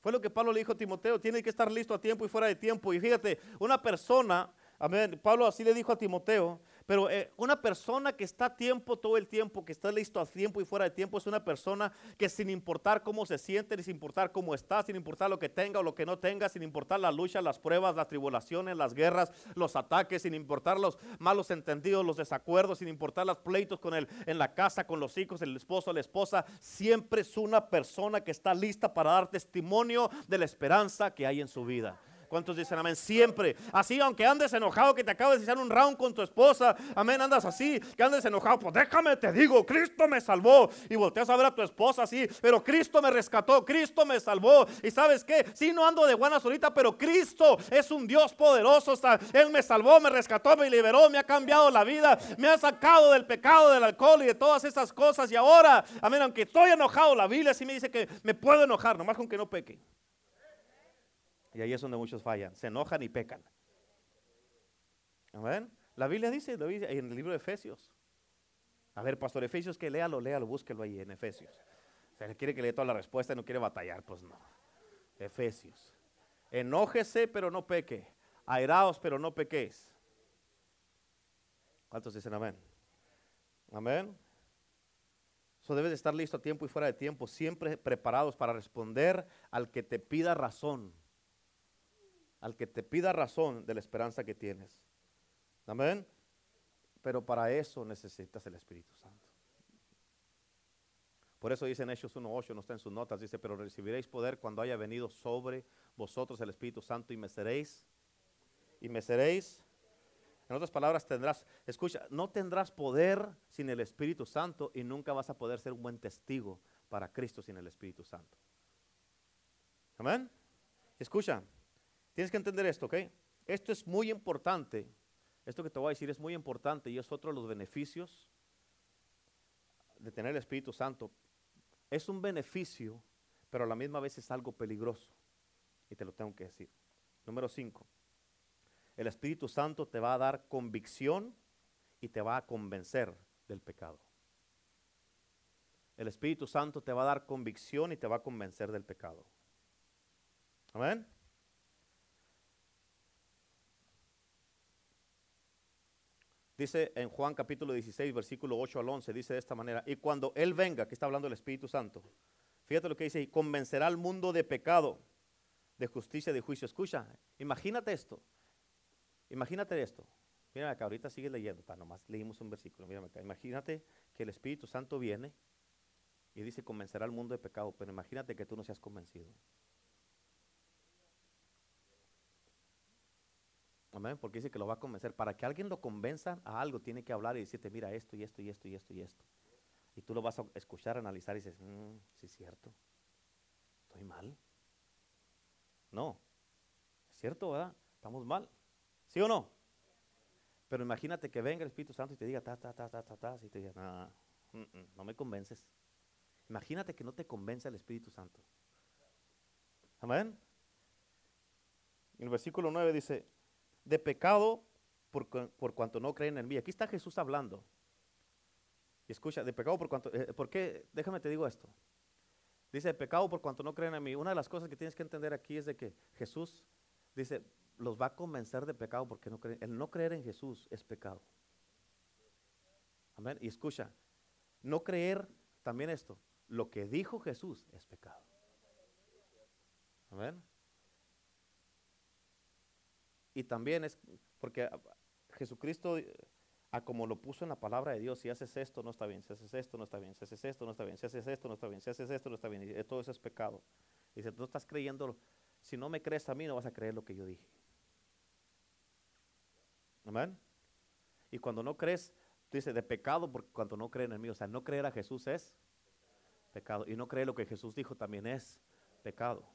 A: Fue lo que Pablo le dijo a Timoteo, tiene que estar listo a tiempo y fuera de tiempo. Y fíjate, una persona, amén, Pablo así le dijo a Timoteo, pero eh, una persona que está a tiempo todo el tiempo, que está listo a tiempo y fuera de tiempo, es una persona que sin importar cómo se siente, sin importar cómo está, sin importar lo que tenga o lo que no tenga, sin importar la lucha, las pruebas, las tribulaciones, las guerras, los ataques, sin importar los malos entendidos, los desacuerdos, sin importar los pleitos con en la casa, con los hijos, el esposo, la esposa, siempre es una persona que está lista para dar testimonio de la esperanza que hay en su vida. ¿Cuántos dicen amén? Siempre. Así, aunque andes enojado, que te acabes de hacer un round con tu esposa, amén, andas así, que andes enojado, pues déjame, te digo, Cristo me salvó. Y volteas a ver a tu esposa así, pero Cristo me rescató, Cristo me salvó. Y sabes qué, sí, no ando de buena solita, pero Cristo es un Dios poderoso. Él me salvó, me rescató, me liberó, me ha cambiado la vida, me ha sacado del pecado, del alcohol y de todas esas cosas. Y ahora, amén, aunque estoy enojado, la Biblia sí me dice que me puedo enojar, nomás con que no peque. Y ahí es donde muchos fallan. Se enojan y pecan. Amén. La Biblia dice, en el libro de Efesios. A ver, pastor, Efesios que léalo, léalo, búsquelo ahí en Efesios. Se le quiere que lea toda la respuesta y no quiere batallar, pues no. Efesios. Enójese, pero no peque. Airaos, pero no pequéis. ¿Cuántos dicen amén? Amén. Eso debes de estar listo a tiempo y fuera de tiempo, siempre preparados para responder al que te pida razón al que te pida razón de la esperanza que tienes. Amén. Pero para eso necesitas el Espíritu Santo. Por eso dice en Hechos 1.8, no está en sus notas, dice, pero recibiréis poder cuando haya venido sobre vosotros el Espíritu Santo y me seréis, y me seréis. En otras palabras, tendrás, escucha, no tendrás poder sin el Espíritu Santo y nunca vas a poder ser un buen testigo para Cristo sin el Espíritu Santo. Amén. Escucha, Tienes que entender esto, ¿ok? Esto es muy importante. Esto que te voy a decir es muy importante y es otro de los beneficios de tener el Espíritu Santo. Es un beneficio, pero a la misma vez es algo peligroso. Y te lo tengo que decir. Número 5. El Espíritu Santo te va a dar convicción y te va a convencer del pecado. El Espíritu Santo te va a dar convicción y te va a convencer del pecado. Amén. Dice en Juan capítulo 16, versículo 8 al 11, dice de esta manera, y cuando Él venga, que está hablando el Espíritu Santo, fíjate lo que dice, y convencerá al mundo de pecado, de justicia, de juicio. Escucha, imagínate esto, imagínate esto. Mira acá, ahorita sigue leyendo, para nomás leímos un versículo, mira acá. Imagínate que el Espíritu Santo viene y dice convencerá al mundo de pecado, pero imagínate que tú no seas convencido. Amén, porque dice que lo va a convencer. Para que alguien lo convenza a algo, tiene que hablar y decirte, mira esto y esto y esto y esto y esto. Y tú lo vas a escuchar, analizar y dices, mm, sí es cierto. Estoy mal. No. Es cierto, ¿verdad? Estamos mal. ¿Sí o no? Pero imagínate que venga el Espíritu Santo y te diga, ta, ta, ta, ta, ta, ta, y te diga, no, mm, mm, no me convences. Imagínate que no te convence el Espíritu Santo. Amén. El versículo 9 dice, de pecado por, cuanto no creen en mí. Aquí está Jesús hablando. Y escucha, de pecado por cuanto... Eh, ¿Por qué? Déjame te digo esto. Dice, de pecado por cuanto no creen en mí. Una de las cosas que tienes que entender aquí es de que Jesús dice, los va a convencer de pecado porque no creen. El no creer en Jesús es pecado. Amén. Y escucha, no creer también esto. Lo que dijo Jesús es pecado. Amén. Y también es porque Jesucristo, eh, a como lo puso en la palabra de Dios, si haces esto no está bien, si haces esto no está bien, si haces esto no está bien, si haces esto no está bien, si haces esto no está bien, y todo eso es pecado. Dice, tú estás creyendo, si no me crees a mí, no vas a creer lo que yo dije. Amén. Y cuando no crees, dice de pecado, porque cuando no creen en mí, o sea, no creer a Jesús es pecado. Y no creer lo que Jesús dijo también es pecado.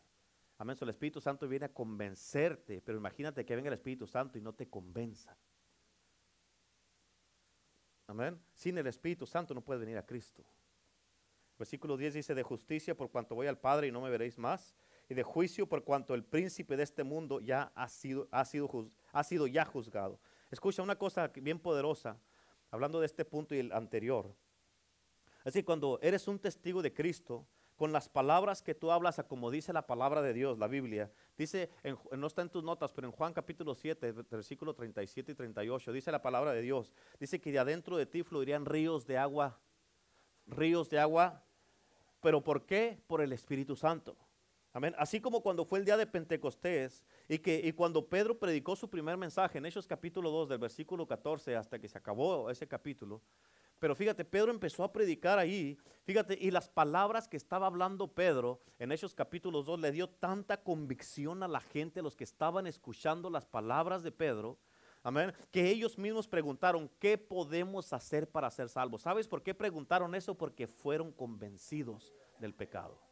A: Amén. el Espíritu Santo viene a convencerte, pero imagínate que venga el Espíritu Santo y no te convenza. Amén. Sin el Espíritu Santo no puedes venir a Cristo. Versículo 10 dice, de justicia por cuanto voy al Padre y no me veréis más, y de juicio por cuanto el príncipe de este mundo ya ha sido, ha sido, ha sido ya juzgado. Escucha una cosa bien poderosa, hablando de este punto y el anterior. Así cuando eres un testigo de Cristo, con las palabras que tú hablas, a como dice la palabra de Dios, la Biblia, dice, no está en tus notas, pero en Juan capítulo 7, versículo 37 y 38, dice la palabra de Dios, dice que de adentro de ti fluirían ríos de agua, ríos de agua, pero ¿por qué? Por el Espíritu Santo. Amén. Así como cuando fue el día de Pentecostés y, que, y cuando Pedro predicó su primer mensaje en Hechos capítulo 2 del versículo 14 hasta que se acabó ese capítulo. Pero fíjate, Pedro empezó a predicar ahí, fíjate, y las palabras que estaba hablando Pedro en Hechos capítulo 2 le dio tanta convicción a la gente, a los que estaban escuchando las palabras de Pedro, amén, que ellos mismos preguntaron, ¿qué podemos hacer para ser salvos? ¿Sabes por qué preguntaron eso? Porque fueron convencidos del pecado.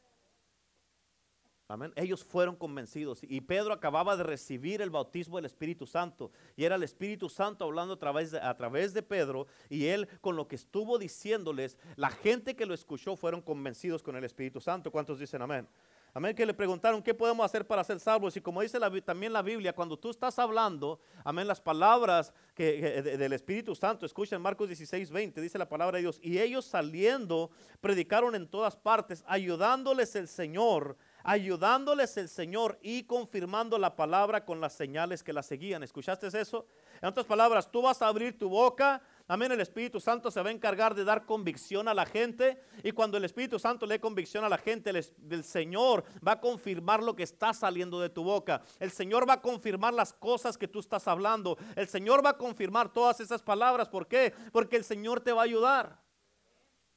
A: Ellos fueron convencidos. Y Pedro acababa de recibir el bautismo del Espíritu Santo. Y era el Espíritu Santo hablando a través, de, a través de Pedro. Y él con lo que estuvo diciéndoles, la gente que lo escuchó fueron convencidos con el Espíritu Santo. ¿Cuántos dicen amén? Amén, que le preguntaron qué podemos hacer para ser salvos. Y como dice también la Biblia, cuando tú estás hablando, amén, las palabras que, del Espíritu Santo, escuchen Marcos 16, 20, dice la palabra de Dios. Y ellos saliendo, predicaron en todas partes, ayudándoles el Señor ayudándoles el Señor y confirmando la palabra con las señales que la seguían. ¿Escuchaste eso? En otras palabras, tú vas a abrir tu boca. Amén, el Espíritu Santo se va a encargar de dar convicción a la gente y cuando el Espíritu Santo le dé convicción a la gente, el, Señor va a confirmar lo que está saliendo de tu boca. El Señor va a confirmar las cosas que tú estás hablando. El Señor va a confirmar todas esas palabras. ¿Por qué? Porque el Señor te va a ayudar.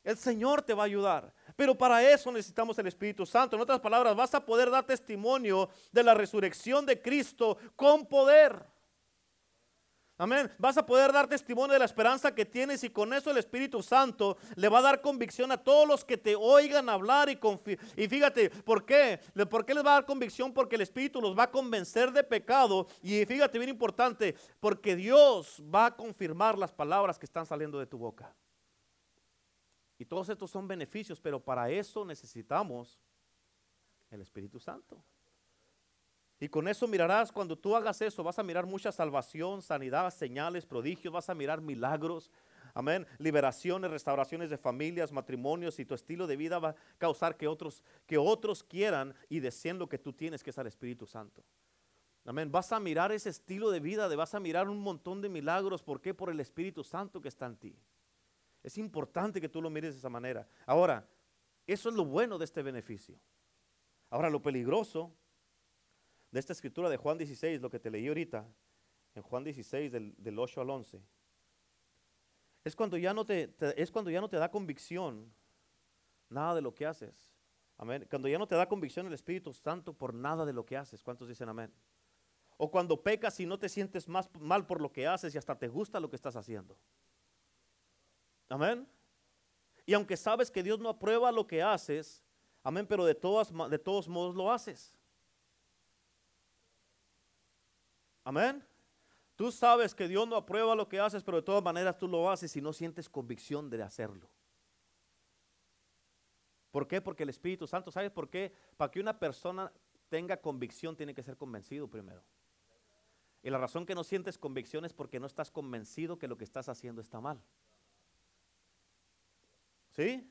A: El Señor te va a ayudar. Pero para eso necesitamos el Espíritu Santo. En otras palabras, vas a poder dar testimonio de la resurrección de Cristo con poder. Amén. Vas a poder dar testimonio de la esperanza que tienes y con eso el Espíritu Santo le va a dar convicción a todos los que te oigan hablar y Y fíjate, ¿por qué? ¿Por qué les va a dar convicción? Porque el Espíritu los va a convencer de pecado. Y fíjate, bien importante, porque Dios va a confirmar las palabras que están saliendo de tu boca. Y todos estos son beneficios, pero para eso necesitamos el Espíritu Santo. Y con eso mirarás, cuando tú hagas eso, vas a mirar mucha salvación, sanidad, señales, prodigios, vas a mirar milagros, amén, liberaciones, restauraciones de familias, matrimonios y tu estilo de vida va a causar que otros, que otros quieran y deseen lo que tú tienes, que es el Espíritu Santo. Amén, vas a mirar ese estilo de vida, de vas a mirar un montón de milagros, ¿por qué? Por el Espíritu Santo que está en ti. Es importante que tú lo mires de esa manera. Ahora, eso es lo bueno de este beneficio. Ahora, lo peligroso de esta escritura de Juan 16, lo que te leí ahorita, en Juan 16 del, 8 al 11, es cuando, ya no te, es cuando ya no te da convicción nada de lo que haces. Amén. Cuando ya no te da convicción el Espíritu Santo por nada de lo que haces. ¿Cuántos dicen amén? O cuando pecas y no te sientes más mal por lo que haces y hasta te gusta lo que estás haciendo. Amén. Y aunque sabes que Dios no aprueba lo que haces, amén, pero de, todas, de todos modos lo haces. Amén. Tú sabes que Dios no aprueba lo que haces, pero de todas maneras tú lo haces y no sientes convicción de hacerlo. ¿Por qué? Porque el Espíritu Santo, ¿sabes por qué? Para que una persona tenga convicción tiene que ser convencido primero. Y la razón que no sientes convicción es porque no estás convencido que lo que estás haciendo está mal. ¿Sí?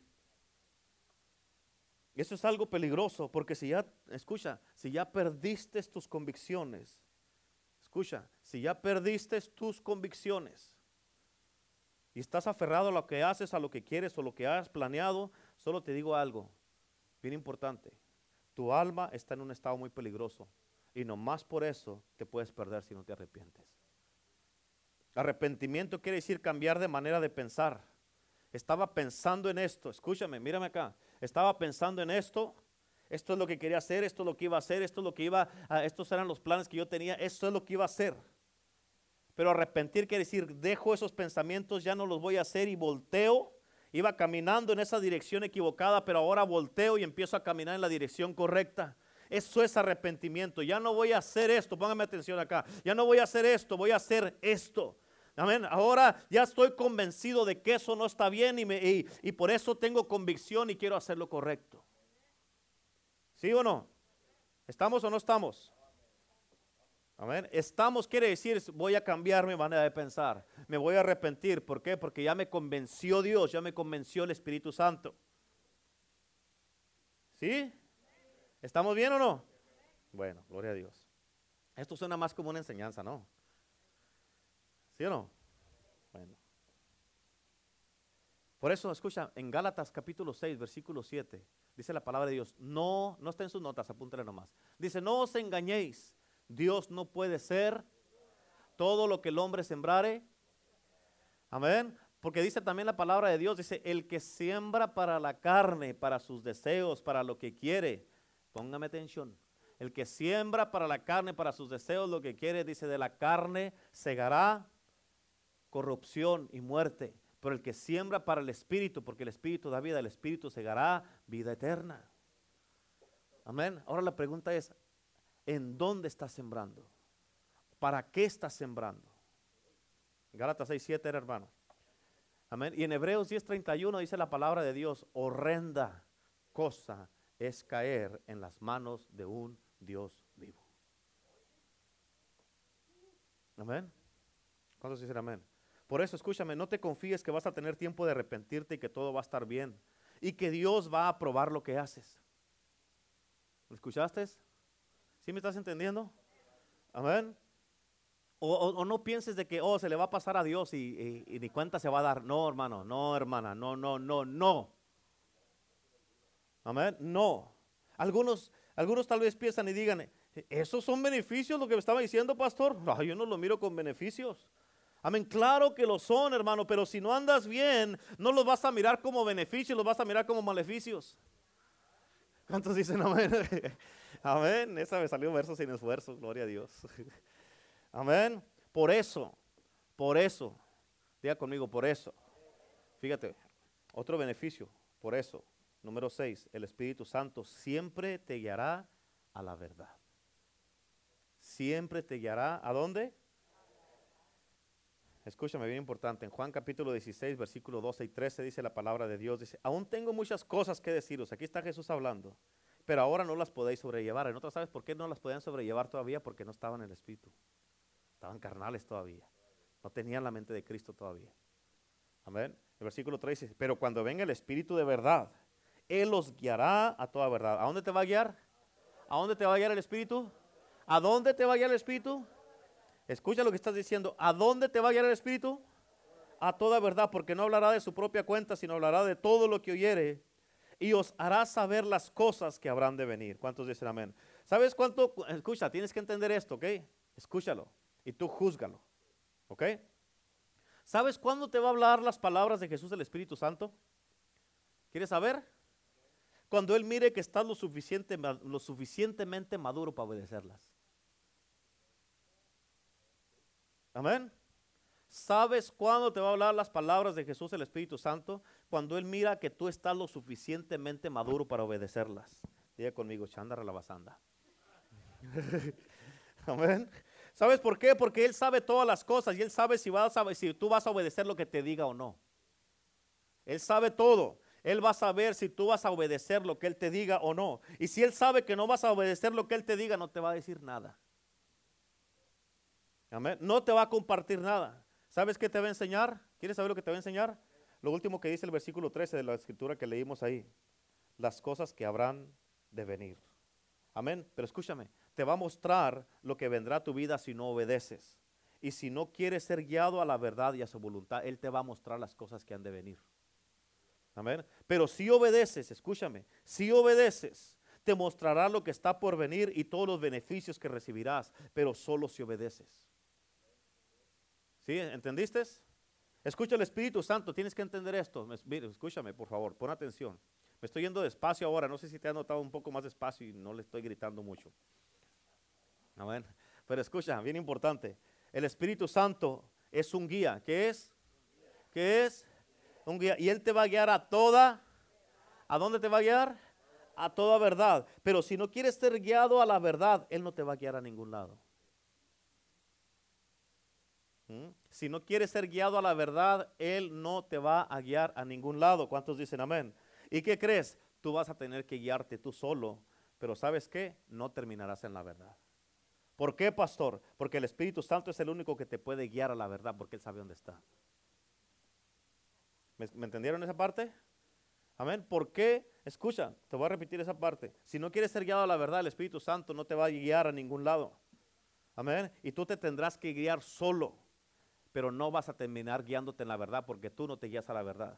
A: Eso es algo peligroso porque si ya, escucha, si ya perdiste tus convicciones, escucha, si ya perdiste tus convicciones y estás aferrado a lo que haces, a lo que quieres o lo que has planeado, solo te digo algo, bien importante, tu alma está en un estado muy peligroso y nomás por eso te puedes perder si no te arrepientes. Arrepentimiento quiere decir cambiar de manera de pensar. Estaba pensando en esto, escúchame, mírame acá. Estaba pensando en esto, esto es lo que quería hacer, esto es lo que iba a hacer, esto es lo que iba, a, estos eran los planes que yo tenía, esto es lo que iba a hacer. Pero arrepentir quiere decir, dejo esos pensamientos, ya no los voy a hacer y volteo. Iba caminando en esa dirección equivocada, pero ahora volteo y empiezo a caminar en la dirección correcta. Eso es arrepentimiento. Ya no voy a hacer esto, póngame atención acá. Ya no voy a hacer esto, voy a hacer esto. Amén. Ahora ya estoy convencido de que eso no está bien y, me, y, por eso tengo convicción y quiero hacer lo correcto. ¿Sí o no? ¿Estamos o no estamos? Amén. Estamos quiere decir, voy a cambiar mi manera de pensar. Me voy a arrepentir. ¿Por qué? Porque ya me convenció Dios, ya me convenció el Espíritu Santo. ¿Sí? ¿Estamos bien o no? Bueno, gloria a Dios. Esto suena más como una enseñanza, ¿no? ¿Sí o no? Bueno. Por eso, escucha, en Gálatas capítulo 6, versículo 7, dice la palabra de Dios, no, no está en sus notas, apúntale nomás. Dice, no os engañéis, Dios no puede ser todo lo que el hombre sembrare. Amén. Porque dice también la palabra de Dios, dice, el que siembra para la carne, para sus deseos, para lo que quiere, póngame atención, el que siembra para la carne, para sus deseos, lo que quiere, dice, de la carne segará corrupción y muerte. Pero el que siembra para el Espíritu, porque el Espíritu da vida, el Espíritu segará vida eterna. Amén. Ahora la pregunta es, ¿en dónde estás sembrando? ¿Para qué estás sembrando? Gálatas 6, 7 era hermano. Amén. Y en Hebreos 10:31 dice la palabra de Dios, horrenda cosa es caer en las manos de un Dios vivo. Amén. ¿Cuántos dicen amén? Por eso, escúchame, no te confíes que vas a tener tiempo de arrepentirte y que todo va a estar bien. Y que Dios va a aprobar lo que haces. ¿Lo escuchaste? ¿Sí me estás entendiendo? Amén. O, no pienses de que, oh, se le va a pasar a Dios y, ni cuenta se va a dar. No, hermano, no, hermana, no, no, no, no. Amén. No. Algunos, algunos tal vez piensan y digan, ¿esos son beneficios lo que me estaba diciendo, pastor? No, yo no lo miro con beneficios. Amén, claro que lo son, hermano, pero si no andas bien, no los vas a mirar como beneficios, los vas a mirar como maleficios. ¿Cuántos dicen amén? amén, esa me salió un verso sin esfuerzo, gloria a Dios. amén, por eso, por eso, diga conmigo, por eso. Fíjate, otro beneficio, por eso. Número 6, el Espíritu Santo siempre te guiará a la verdad. Siempre te guiará a dónde? Escúchame, bien importante. En Juan capítulo 16, versículo 12 y 13 dice la palabra de Dios. Dice, aún tengo muchas cosas que deciros. Aquí está Jesús hablando. Pero ahora no las podéis sobrellevar. En otras, ¿sabes por qué no las podían sobrellevar todavía? Porque no estaban en el Espíritu. Estaban carnales todavía. No tenían la mente de Cristo todavía. Amén. El versículo 13 dice, pero cuando venga el Espíritu de verdad, Él los guiará a toda verdad. ¿A dónde te va a guiar? ¿A dónde te va a guiar el Espíritu? ¿A dónde te va a guiar el Espíritu? Escucha lo que estás diciendo. ¿A dónde te va a guiar el Espíritu? A toda verdad, porque no hablará de su propia cuenta, sino hablará de todo lo que oyere y os hará saber las cosas que habrán de venir. ¿Cuántos dicen amén? ¿Sabes cuánto? Escucha, tienes que entender esto, ¿ok? Escúchalo y tú júzgalo, ¿ok? ¿Sabes cuándo te va a hablar las palabras de Jesús el Espíritu Santo? ¿Quieres saber? Cuando Él mire que estás lo, lo suficientemente maduro para obedecerlas. Amén. ¿Sabes cuándo te va a hablar las palabras de Jesús el Espíritu Santo? Cuando Él mira que tú estás lo suficientemente maduro para obedecerlas. Diga conmigo, chandara la basanda. Amén. ¿Sabes por qué? Porque Él sabe todas las cosas y Él sabe si, vas a, si tú vas a obedecer lo que te diga o no. Él sabe todo. Él va a saber si tú vas a obedecer lo que Él te diga o no. Y si Él sabe que no vas a obedecer lo que Él te diga, no te va a decir nada. No te va a compartir nada. ¿Sabes qué te va a enseñar? ¿Quieres saber lo que te va a enseñar? Lo último que dice el versículo 13 de la escritura que leímos ahí. Las cosas que habrán de venir. Amén. Pero escúchame, te va a mostrar lo que vendrá a tu vida si no obedeces. Y si no quieres ser guiado a la verdad y a su voluntad, Él te va a mostrar las cosas que han de venir. Amén. Pero si obedeces, escúchame, si obedeces, te mostrará lo que está por venir y todos los beneficios que recibirás, pero solo si obedeces. ¿Sí? ¿Entendiste? Escucha el Espíritu Santo, tienes que entender esto. escúchame, por favor, pon atención. Me estoy yendo despacio ahora, no sé si te has notado un poco más despacio y no le estoy gritando mucho. Amén. Pero escucha, bien importante. El Espíritu Santo es un guía. ¿Qué es? ¿Qué es? Un guía. Y Él te va a guiar a toda. ¿A dónde te va a guiar? A toda verdad. Pero si no quieres ser guiado a la verdad, Él no te va a guiar a ningún lado. ¿Mm? Si no quieres ser guiado a la verdad, Él no te va a guiar a ningún lado. ¿Cuántos dicen amén? ¿Y qué crees? Tú vas a tener que guiarte tú solo, pero ¿sabes qué? No terminarás en la verdad. ¿Por qué, pastor? Porque el Espíritu Santo es el único que te puede guiar a la verdad, porque Él sabe dónde está. ¿Me, entendieron esa parte? Amén. ¿Por qué? Escucha, te voy a repetir esa parte. Si no quieres ser guiado a la verdad, el Espíritu Santo no te va a guiar a ningún lado. Amén. Y tú te tendrás que guiar solo pero no vas a terminar guiándote en la verdad porque tú no te guías a la verdad.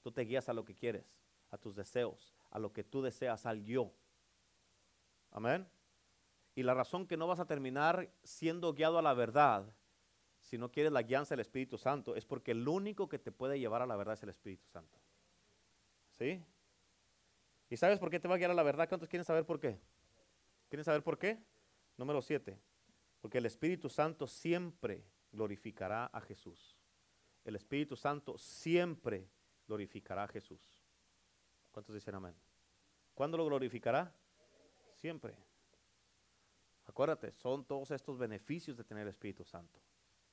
A: Tú te guías a lo que quieres, a tus deseos, a lo que tú deseas, al yo. Amén. Y la razón que no vas a terminar siendo guiado a la verdad, si no quieres la guianza del Espíritu Santo, es porque el único que te puede llevar a la verdad es el Espíritu Santo. ¿Sí? ¿Y sabes por qué te va a guiar a la verdad? ¿Cuántos quieren saber por qué? ¿Quieren saber por qué? Número siete. Porque el Espíritu Santo siempre glorificará a Jesús. El Espíritu Santo siempre glorificará a Jesús. ¿Cuántos dicen amén? ¿Cuándo lo glorificará? Siempre. Acuérdate, son todos estos beneficios de tener el Espíritu Santo.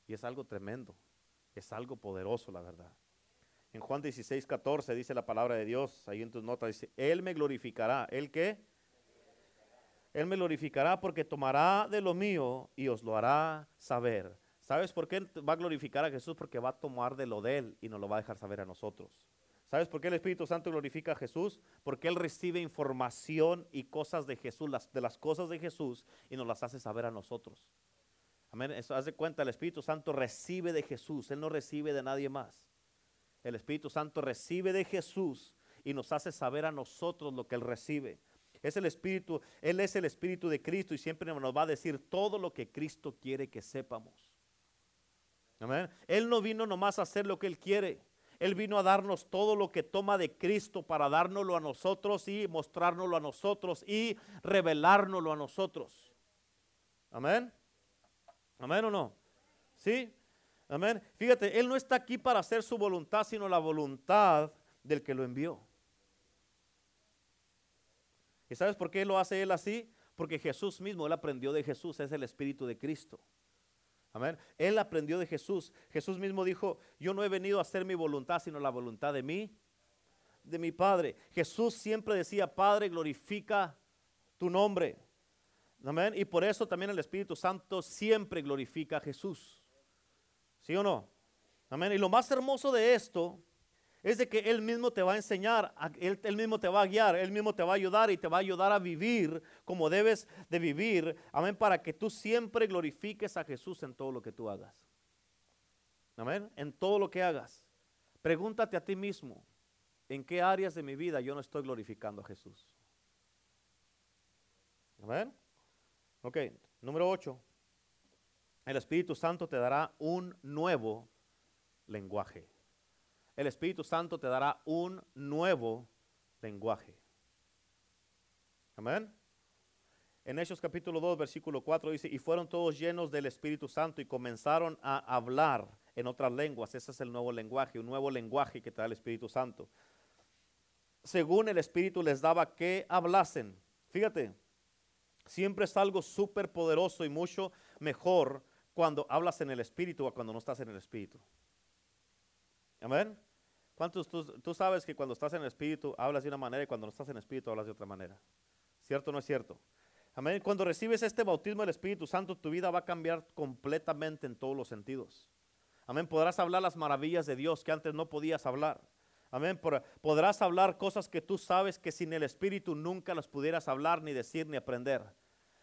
A: Y es algo tremendo, es algo poderoso, la verdad. En Juan 16, 14 dice la palabra de Dios, ahí en tus notas dice, Él me glorificará. ¿Él qué? Él me glorificará porque tomará de lo mío y os lo hará saber. ¿Sabes por qué va a glorificar a Jesús? Porque va a tomar de lo de Él y nos lo va a dejar saber a nosotros. ¿Sabes por qué el Espíritu Santo glorifica a Jesús? Porque Él recibe información y cosas de Jesús, las, de las cosas de Jesús, y nos las hace saber a nosotros. Amén. Eso hace cuenta, el Espíritu Santo recibe de Jesús, Él no recibe de nadie más. El Espíritu Santo recibe de Jesús y nos hace saber a nosotros lo que Él recibe. Es el Espíritu, Él es el Espíritu de Cristo y siempre nos va a decir todo lo que Cristo quiere que sepamos. Él no vino nomás a hacer lo que Él quiere. Él vino a darnos todo lo que toma de Cristo para dárnoslo a nosotros y mostrárnoslo a nosotros y revelárnoslo a nosotros. Amén. Amén o no. ¿Sí? Amén. Fíjate, Él no está aquí para hacer su voluntad, sino la voluntad del que lo envió. ¿Y sabes por qué lo hace Él así? Porque Jesús mismo, Él aprendió de Jesús, es el Espíritu de Cristo. Él aprendió de Jesús. Jesús mismo dijo, yo no he venido a hacer mi voluntad, sino la voluntad de mí, de mi Padre. Jesús siempre decía, Padre, glorifica tu nombre. Amén. Y por eso también el Espíritu Santo siempre glorifica a Jesús. ¿Sí o no? Amén. Y lo más hermoso de esto es de que Él mismo te va a enseñar, él, mismo te va a guiar, Él mismo te va a ayudar y te va a ayudar a vivir como debes de vivir. Amén, para que tú siempre glorifiques a Jesús en todo lo que tú hagas. Amén, en todo lo que hagas. Pregúntate a ti mismo, ¿en qué áreas de mi vida yo no estoy glorificando a Jesús? Amén. Ok, número 8. El Espíritu Santo te dará un nuevo lenguaje el Espíritu Santo te dará un nuevo lenguaje. Amén. En Hechos capítulo 2, versículo 4 dice, y fueron todos llenos del Espíritu Santo y comenzaron a hablar en otras lenguas. Ese es el nuevo lenguaje, un nuevo lenguaje que te da el Espíritu Santo. Según el Espíritu les daba que hablasen. Fíjate, siempre es algo súper poderoso y mucho mejor cuando hablas en el Espíritu o cuando no estás en el Espíritu. Amén. ¿Cuántos tú, sabes que cuando estás en el Espíritu hablas de una manera y cuando no estás en el Espíritu hablas de otra manera? ¿Cierto o no es cierto? Amén. Cuando recibes este bautismo del Espíritu Santo, tu vida va a cambiar completamente en todos los sentidos. Amén. Podrás hablar las maravillas de Dios que antes no podías hablar. Amén. Podrás hablar cosas que tú sabes que sin el Espíritu nunca las pudieras hablar, ni decir, ni aprender.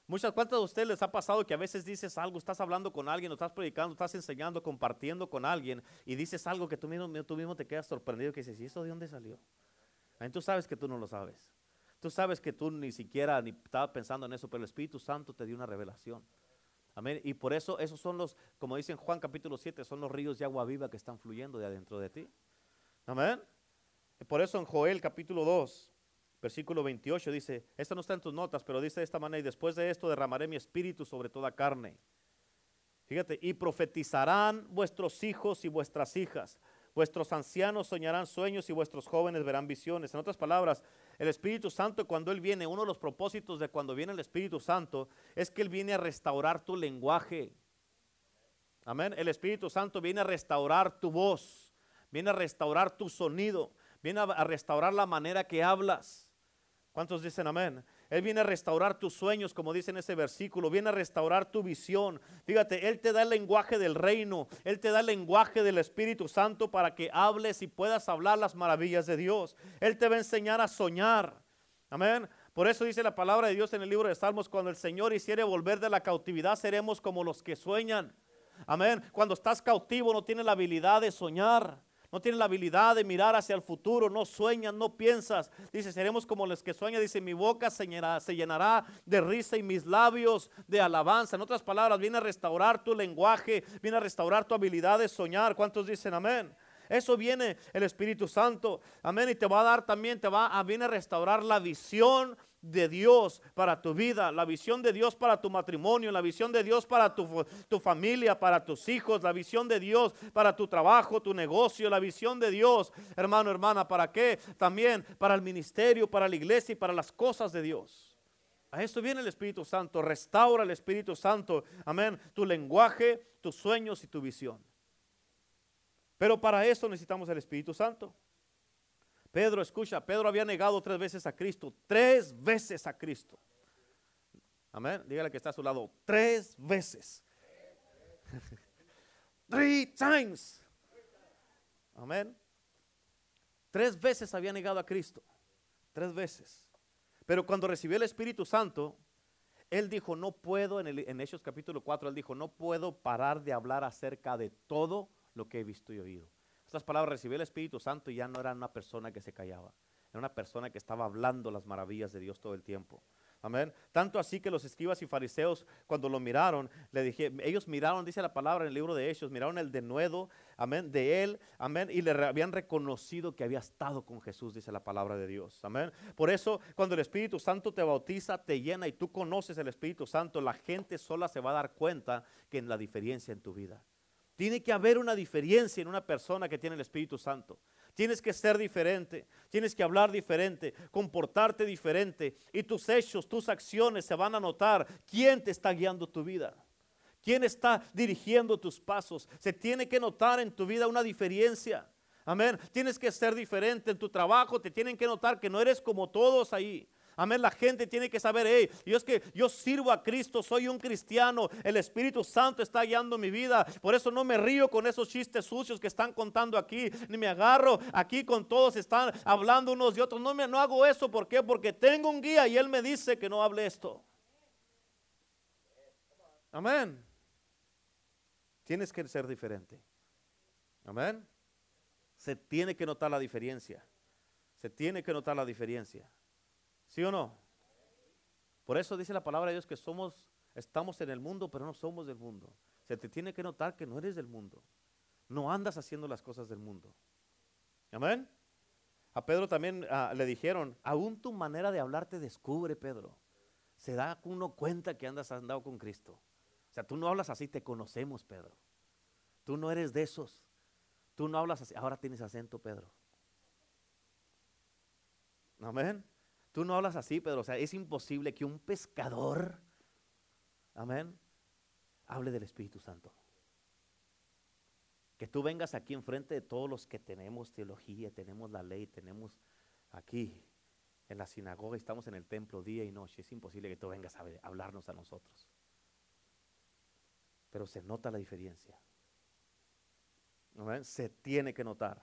A: Muchas, ¿cuántas de ustedes les ha pasado que a veces dices algo, estás hablando con alguien, o estás predicando, estás enseñando, compartiendo con alguien y dices algo que tú mismo, tú mismo te quedas sorprendido que dices, ¿y eso de dónde salió? Ahí tú sabes que tú no lo sabes. Tú sabes que tú ni siquiera ni estaba pensando en eso, pero el Espíritu Santo te dio una revelación. Amén. Y por eso esos son los, como dice en Juan capítulo 7, son los ríos de agua viva que están fluyendo de adentro de ti. Amén. Y por eso en Joel capítulo 2, versículo 28 dice, esta no está en tus notas, pero dice de esta manera, y después de esto derramaré mi espíritu sobre toda carne. Fíjate, y profetizarán vuestros hijos y vuestras hijas. Vuestros ancianos soñarán sueños y vuestros jóvenes verán visiones. En otras palabras, el Espíritu Santo cuando Él viene, uno de los propósitos de cuando viene el Espíritu Santo es que Él viene a restaurar tu lenguaje. Amén. El Espíritu Santo viene a restaurar tu voz, viene a restaurar tu sonido, viene a restaurar la manera que hablas. ¿Cuántos dicen amén? Él viene a restaurar tus sueños, como dice en ese versículo, viene a restaurar tu visión. Fíjate, Él te da el lenguaje del reino, Él te da el lenguaje del Espíritu Santo para que hables y puedas hablar las maravillas de Dios. Él te va a enseñar a soñar. Amén. Por eso dice la palabra de Dios en el libro de Salmos, cuando el Señor hiciere volver de la cautividad, seremos como los que sueñan. Amén. Cuando estás cautivo no tienes la habilidad de soñar no tienes la habilidad de mirar hacia el futuro, no sueñas, no piensas. Dice, seremos como los que sueñan. Dice, mi boca se llenará, de risa y mis labios de alabanza. En otras palabras, viene a restaurar tu lenguaje, viene a restaurar tu habilidad de soñar. ¿Cuántos dicen amén? Eso viene el Espíritu Santo. Amén. Y te va a dar también, te va a, viene a restaurar la visión de Dios para tu vida, la visión de Dios para tu matrimonio, la visión de Dios para tu, tu, familia, para tus hijos, la visión de Dios para tu trabajo, tu negocio, la visión de Dios, hermano, hermana, ¿para qué? También para el ministerio, para la iglesia y para las cosas de Dios. A esto viene el Espíritu Santo, restaura el Espíritu Santo, amén, tu lenguaje, tus sueños y tu visión. Pero para eso necesitamos el Espíritu Santo. Pedro, escucha, Pedro había negado tres veces a Cristo, tres veces a Cristo. Amén. Dígale que está a su lado, tres veces. Three times. Amén. Tres veces había negado a Cristo. Tres veces. Pero cuando recibió el Espíritu Santo, él dijo, no puedo, en, en Hechos capítulo 4, él dijo, no puedo parar de hablar acerca de todo lo que he visto y oído. Estas palabras recibió el Espíritu Santo y ya no era una persona que se callaba. Era una persona que estaba hablando las maravillas de Dios todo el tiempo. Amén. Tanto así que los escribas y fariseos, cuando lo miraron, le dije, ellos miraron, dice la palabra en el libro de Hechos, miraron el denuedo, amén, de él, amén, y le habían reconocido que había estado con Jesús, dice la palabra de Dios. Amén. Por eso, cuando el Espíritu Santo te bautiza, te llena y tú conoces el Espíritu Santo, la gente sola se va a dar cuenta que en la diferencia en tu vida. Tiene que haber una diferencia en una persona que tiene el Espíritu Santo. Tienes que ser diferente, tienes que hablar diferente, comportarte diferente y tus hechos, tus acciones se van a notar quién te está guiando tu vida. ¿Quién está dirigiendo tus pasos? Se tiene que notar en tu vida una diferencia. Amén. Tienes que ser diferente en tu trabajo. Te tienen que notar que no eres como todos ahí. Amén. La gente tiene que saber, hey, yo es que yo sirvo a Cristo, soy un cristiano, el Espíritu Santo está guiando mi vida. Por eso no me río con esos chistes sucios que están contando aquí, ni me agarro aquí con todos, están hablando unos de otros. No, me, no hago eso, ¿por qué? Porque tengo un guía y él me dice que no hable esto. Amén. Tienes que ser diferente. Amén. Se tiene que notar la diferencia. Se tiene que notar la diferencia. ¿Sí o no? Por eso dice la palabra de Dios que somos, estamos en el mundo, pero no somos del mundo. Se te tiene que notar que no eres del mundo. No andas haciendo las cosas del mundo. Amén. A Pedro también ah, le dijeron, aún tu manera de hablar te descubre, Pedro. Se da uno cuenta que andas andado con Cristo. O sea, tú no hablas así, te conocemos, Pedro. Tú no eres de esos. Tú no hablas así. Ahora tienes acento, Pedro. Amén. Tú no hablas así, Pedro. O sea, es imposible que un pescador, amén, hable del Espíritu Santo. Que tú vengas aquí enfrente de todos los que tenemos teología, tenemos la ley, tenemos aquí en la sinagoga, estamos en el templo día y noche. Es imposible que tú vengas a hablarnos a nosotros. Pero se nota la diferencia. Se tiene que notar.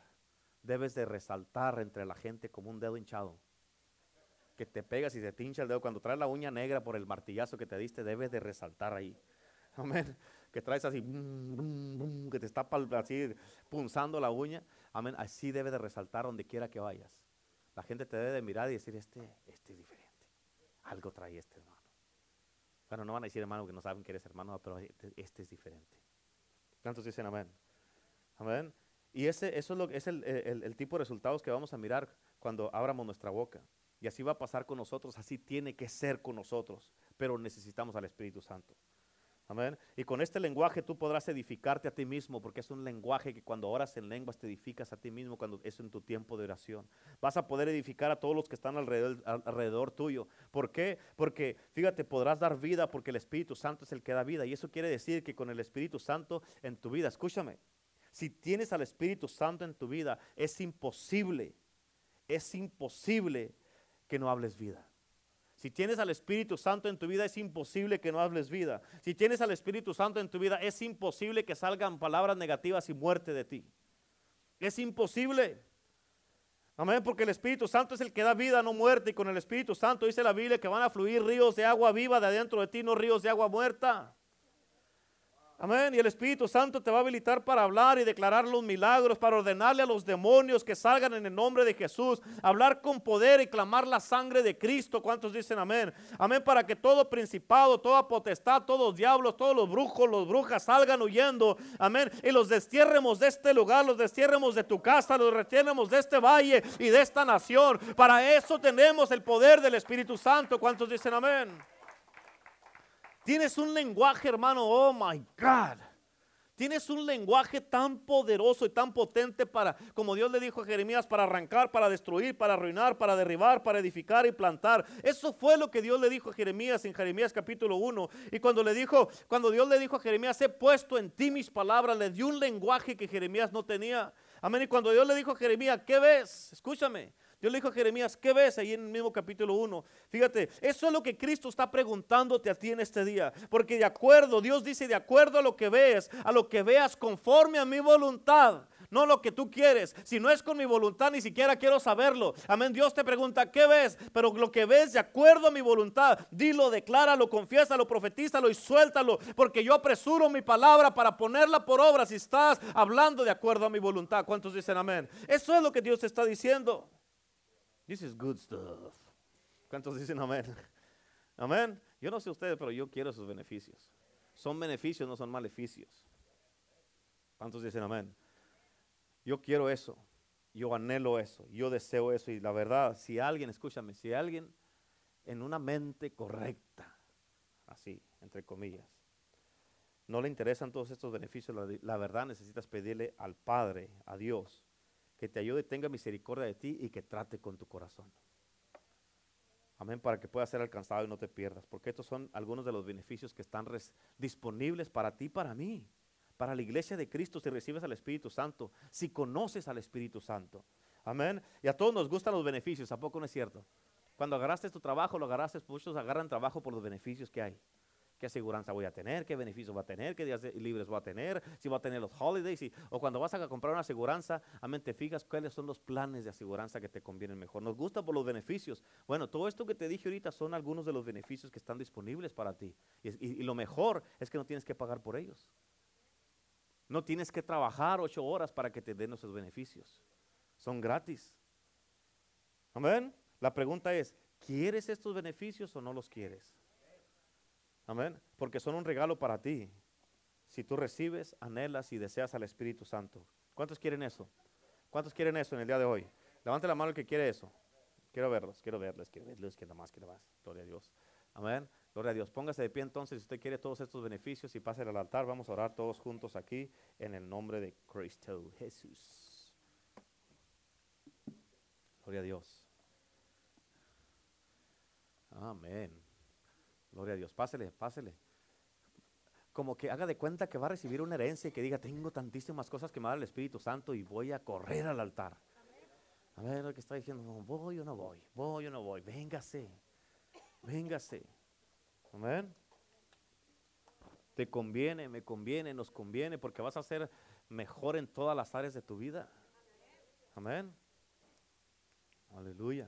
A: Debes de resaltar entre la gente como un dedo hinchado que te pegas y se tincha el dedo. Cuando traes la uña negra por el martillazo que te diste, debes de resaltar ahí. Amén. Que traes así, que te está así punzando la uña. Amén. Así debe de resaltar donde quiera que vayas. La gente te debe de mirar y decir, este, este es diferente. Algo trae este hermano. Bueno, no van a decir hermano que no saben que eres hermano, pero este, este es diferente. ¿Cuántos dicen amén? Amén. Y ese, eso es, lo, es el tipo de resultados que vamos a mirar cuando abramos nuestra boca. Y así va a pasar con nosotros, así tiene que ser con nosotros, pero necesitamos al Espíritu Santo. Amén. Y con este lenguaje tú podrás edificarte a ti mismo, porque es un lenguaje que cuando oras en lenguas te edificas a ti mismo, cuando es en tu tiempo de oración. Vas a poder edificar a todos los que están alrededor, alrededor tuyo. ¿Por qué? Porque, fíjate, podrás dar vida porque el Espíritu Santo es el que da vida. Y eso quiere decir que con el Espíritu Santo en tu vida, escúchame, si tienes al Espíritu Santo en tu vida, es imposible, es imposible que no hables vida. Si tienes al Espíritu Santo en tu vida, es imposible que no hables vida. Si tienes al Espíritu Santo en tu vida, es imposible que salgan palabras negativas y muerte de ti. Es imposible. Amén, porque el Espíritu Santo es el que da vida, no muerte. Y con el Espíritu Santo dice la Biblia que van a fluir ríos de agua viva de adentro de ti, no ríos de agua muerta. Amén. Y el Espíritu Santo te va a habilitar para hablar y declarar los milagros, para ordenarle a los demonios que salgan en el nombre de Jesús, hablar con poder y clamar la sangre de Cristo. ¿Cuántos dicen amén? Amén. Para que todo principado, toda potestad, todos los diablos, todos los brujos, los brujas salgan huyendo. Amén. Y los destierremos de este lugar, los destierremos de tu casa, los destierremos de este valle y de esta nación. Para eso tenemos el poder del Espíritu Santo. ¿Cuántos dicen amén? Tienes un lenguaje, hermano, oh my God. Tienes un lenguaje tan poderoso y tan potente para, como Dios le dijo a Jeremías, para arrancar, para destruir, para arruinar, para derribar, para edificar y plantar. Eso fue lo que Dios le dijo a Jeremías en Jeremías capítulo 1. Y cuando le dijo, cuando Dios le dijo a Jeremías, he puesto en ti mis palabras, le dio un lenguaje que Jeremías no tenía. Amén. Y cuando Dios le dijo a Jeremías, ¿qué ves? Escúchame. Dios le dijo a Jeremías, ¿qué ves ahí en el mismo capítulo 1? Fíjate, eso es lo que Cristo está preguntándote a ti en este día. Porque de acuerdo, Dios dice, de acuerdo a lo que ves, a lo que veas conforme a mi voluntad. No lo que tú quieres. Si no es con mi voluntad, ni siquiera quiero saberlo. Amén. Dios te pregunta, ¿qué ves? Pero lo que ves de acuerdo a mi voluntad, dilo, decláralo, confiésalo, profetízalo y suéltalo. Porque yo apresuro mi palabra para ponerla por obra si estás hablando de acuerdo a mi voluntad. ¿Cuántos dicen amén? Eso es lo que Dios está diciendo. This is good stuff. ¿Cuántos dicen amén? Amén. Yo no sé ustedes, pero yo quiero esos beneficios. Son beneficios, no son maleficios. ¿Cuántos dicen amén? Yo quiero eso. Yo anhelo eso. Yo deseo eso. Y la verdad, si alguien, escúchame, si alguien en una mente correcta, así, entre comillas, no le interesan todos estos beneficios, la verdad necesitas pedirle al Padre, a Dios, que te ayude, tenga misericordia de ti y que trate con tu corazón. Amén, para que puedas ser alcanzado y no te pierdas, porque estos son algunos de los beneficios que están disponibles para ti, para mí, para la iglesia de Cristo si recibes al Espíritu Santo, si conoces al Espíritu Santo. Amén. Y a todos nos gustan los beneficios, ¿a poco no es cierto? Cuando agarraste tu trabajo, lo agarraste, muchos agarran trabajo por los beneficios que hay qué aseguranza voy a tener, qué beneficios va a tener, qué días libres voy a tener, si va a tener los holidays, o cuando vas a comprar una aseguranza, amén, te fijas cuáles son los planes de aseguranza que te convienen mejor. Nos gusta por los beneficios. Bueno, todo esto que te dije ahorita son algunos de los beneficios que están disponibles para ti. Y, lo mejor es que no tienes que pagar por ellos. No tienes que trabajar ocho horas para que te den esos beneficios. Son gratis. Amén. La pregunta es, ¿quieres estos beneficios o no los quieres? Amén. Porque son un regalo para ti. Si tú recibes, anhelas y deseas al Espíritu Santo. ¿Cuántos quieren eso? ¿Cuántos quieren eso en el día de hoy? Levante la mano el que quiere eso. Quiero verlos, quiero verles, quiero verlos, quiero más, quiero más. Gloria a Dios. Amén. Gloria a Dios. Póngase de pie entonces si usted quiere todos estos beneficios y pase al altar. Vamos a orar todos juntos aquí en el nombre de Cristo Jesús. Gloria a Dios. Amén. Gloria a Dios. Pásele, pásele. Como que haga de cuenta que va a recibir una herencia y que diga, tengo tantísimas cosas que me da el Espíritu Santo y voy a correr al altar. A ver lo que está diciendo, voy o no voy, voy o no voy, véngase, véngase. Amén. Te conviene, me conviene, nos conviene, porque vas a ser mejor en todas las áreas de tu vida. Amén. Aleluya.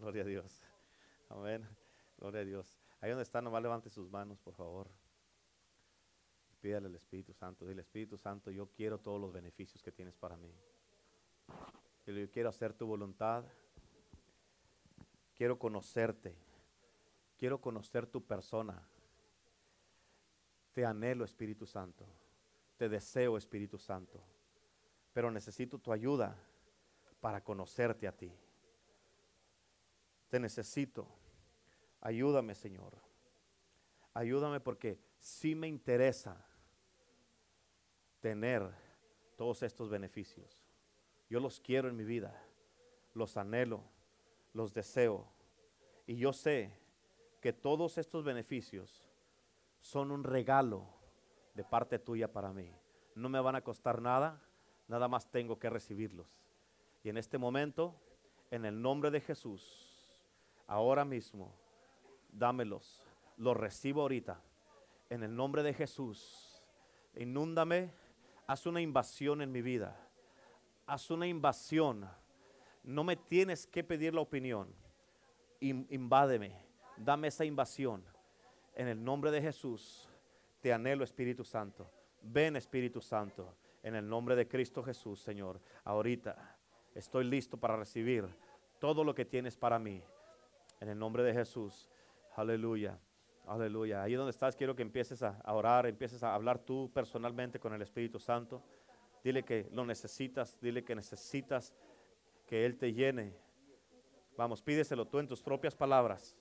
A: Gloria a Dios. Amén. Gloria a Dios. Ahí donde está, nomás levante sus manos, por favor. Pídale al Espíritu Santo. Dile, Espíritu Santo, yo quiero todos los beneficios que tienes para mí. Yo quiero hacer tu voluntad. Quiero conocerte. Quiero conocer tu persona. Te anhelo, Espíritu Santo. Te deseo, Espíritu Santo. Pero necesito tu ayuda para conocerte a ti. Te necesito. Ayúdame, Señor. Ayúdame porque sí me interesa tener todos estos beneficios. Yo los quiero en mi vida, los anhelo, los deseo. Y yo sé que todos estos beneficios son un regalo de parte tuya para mí. No me van a costar nada, nada más tengo que recibirlos. Y en este momento, en el nombre de Jesús, ahora mismo, dámelos. Los recibo ahorita. En el nombre de Jesús, inúndame, haz una invasión en mi vida. Haz una invasión. No me tienes que pedir la opinión. invádeme. Dame esa invasión. En el nombre de Jesús, te anhelo, Espíritu Santo. Ven, Espíritu Santo, en el nombre de Cristo Jesús, Señor. Ahorita estoy listo para recibir todo lo que tienes para mí. En el nombre de Jesús. Aleluya. Aleluya. Ahí donde estás, quiero que empieces a, orar, empieces a hablar tú personalmente con el Espíritu Santo. Dile que lo necesitas, dile que necesitas que Él te llene. Vamos, pídeselo tú en tus propias palabras.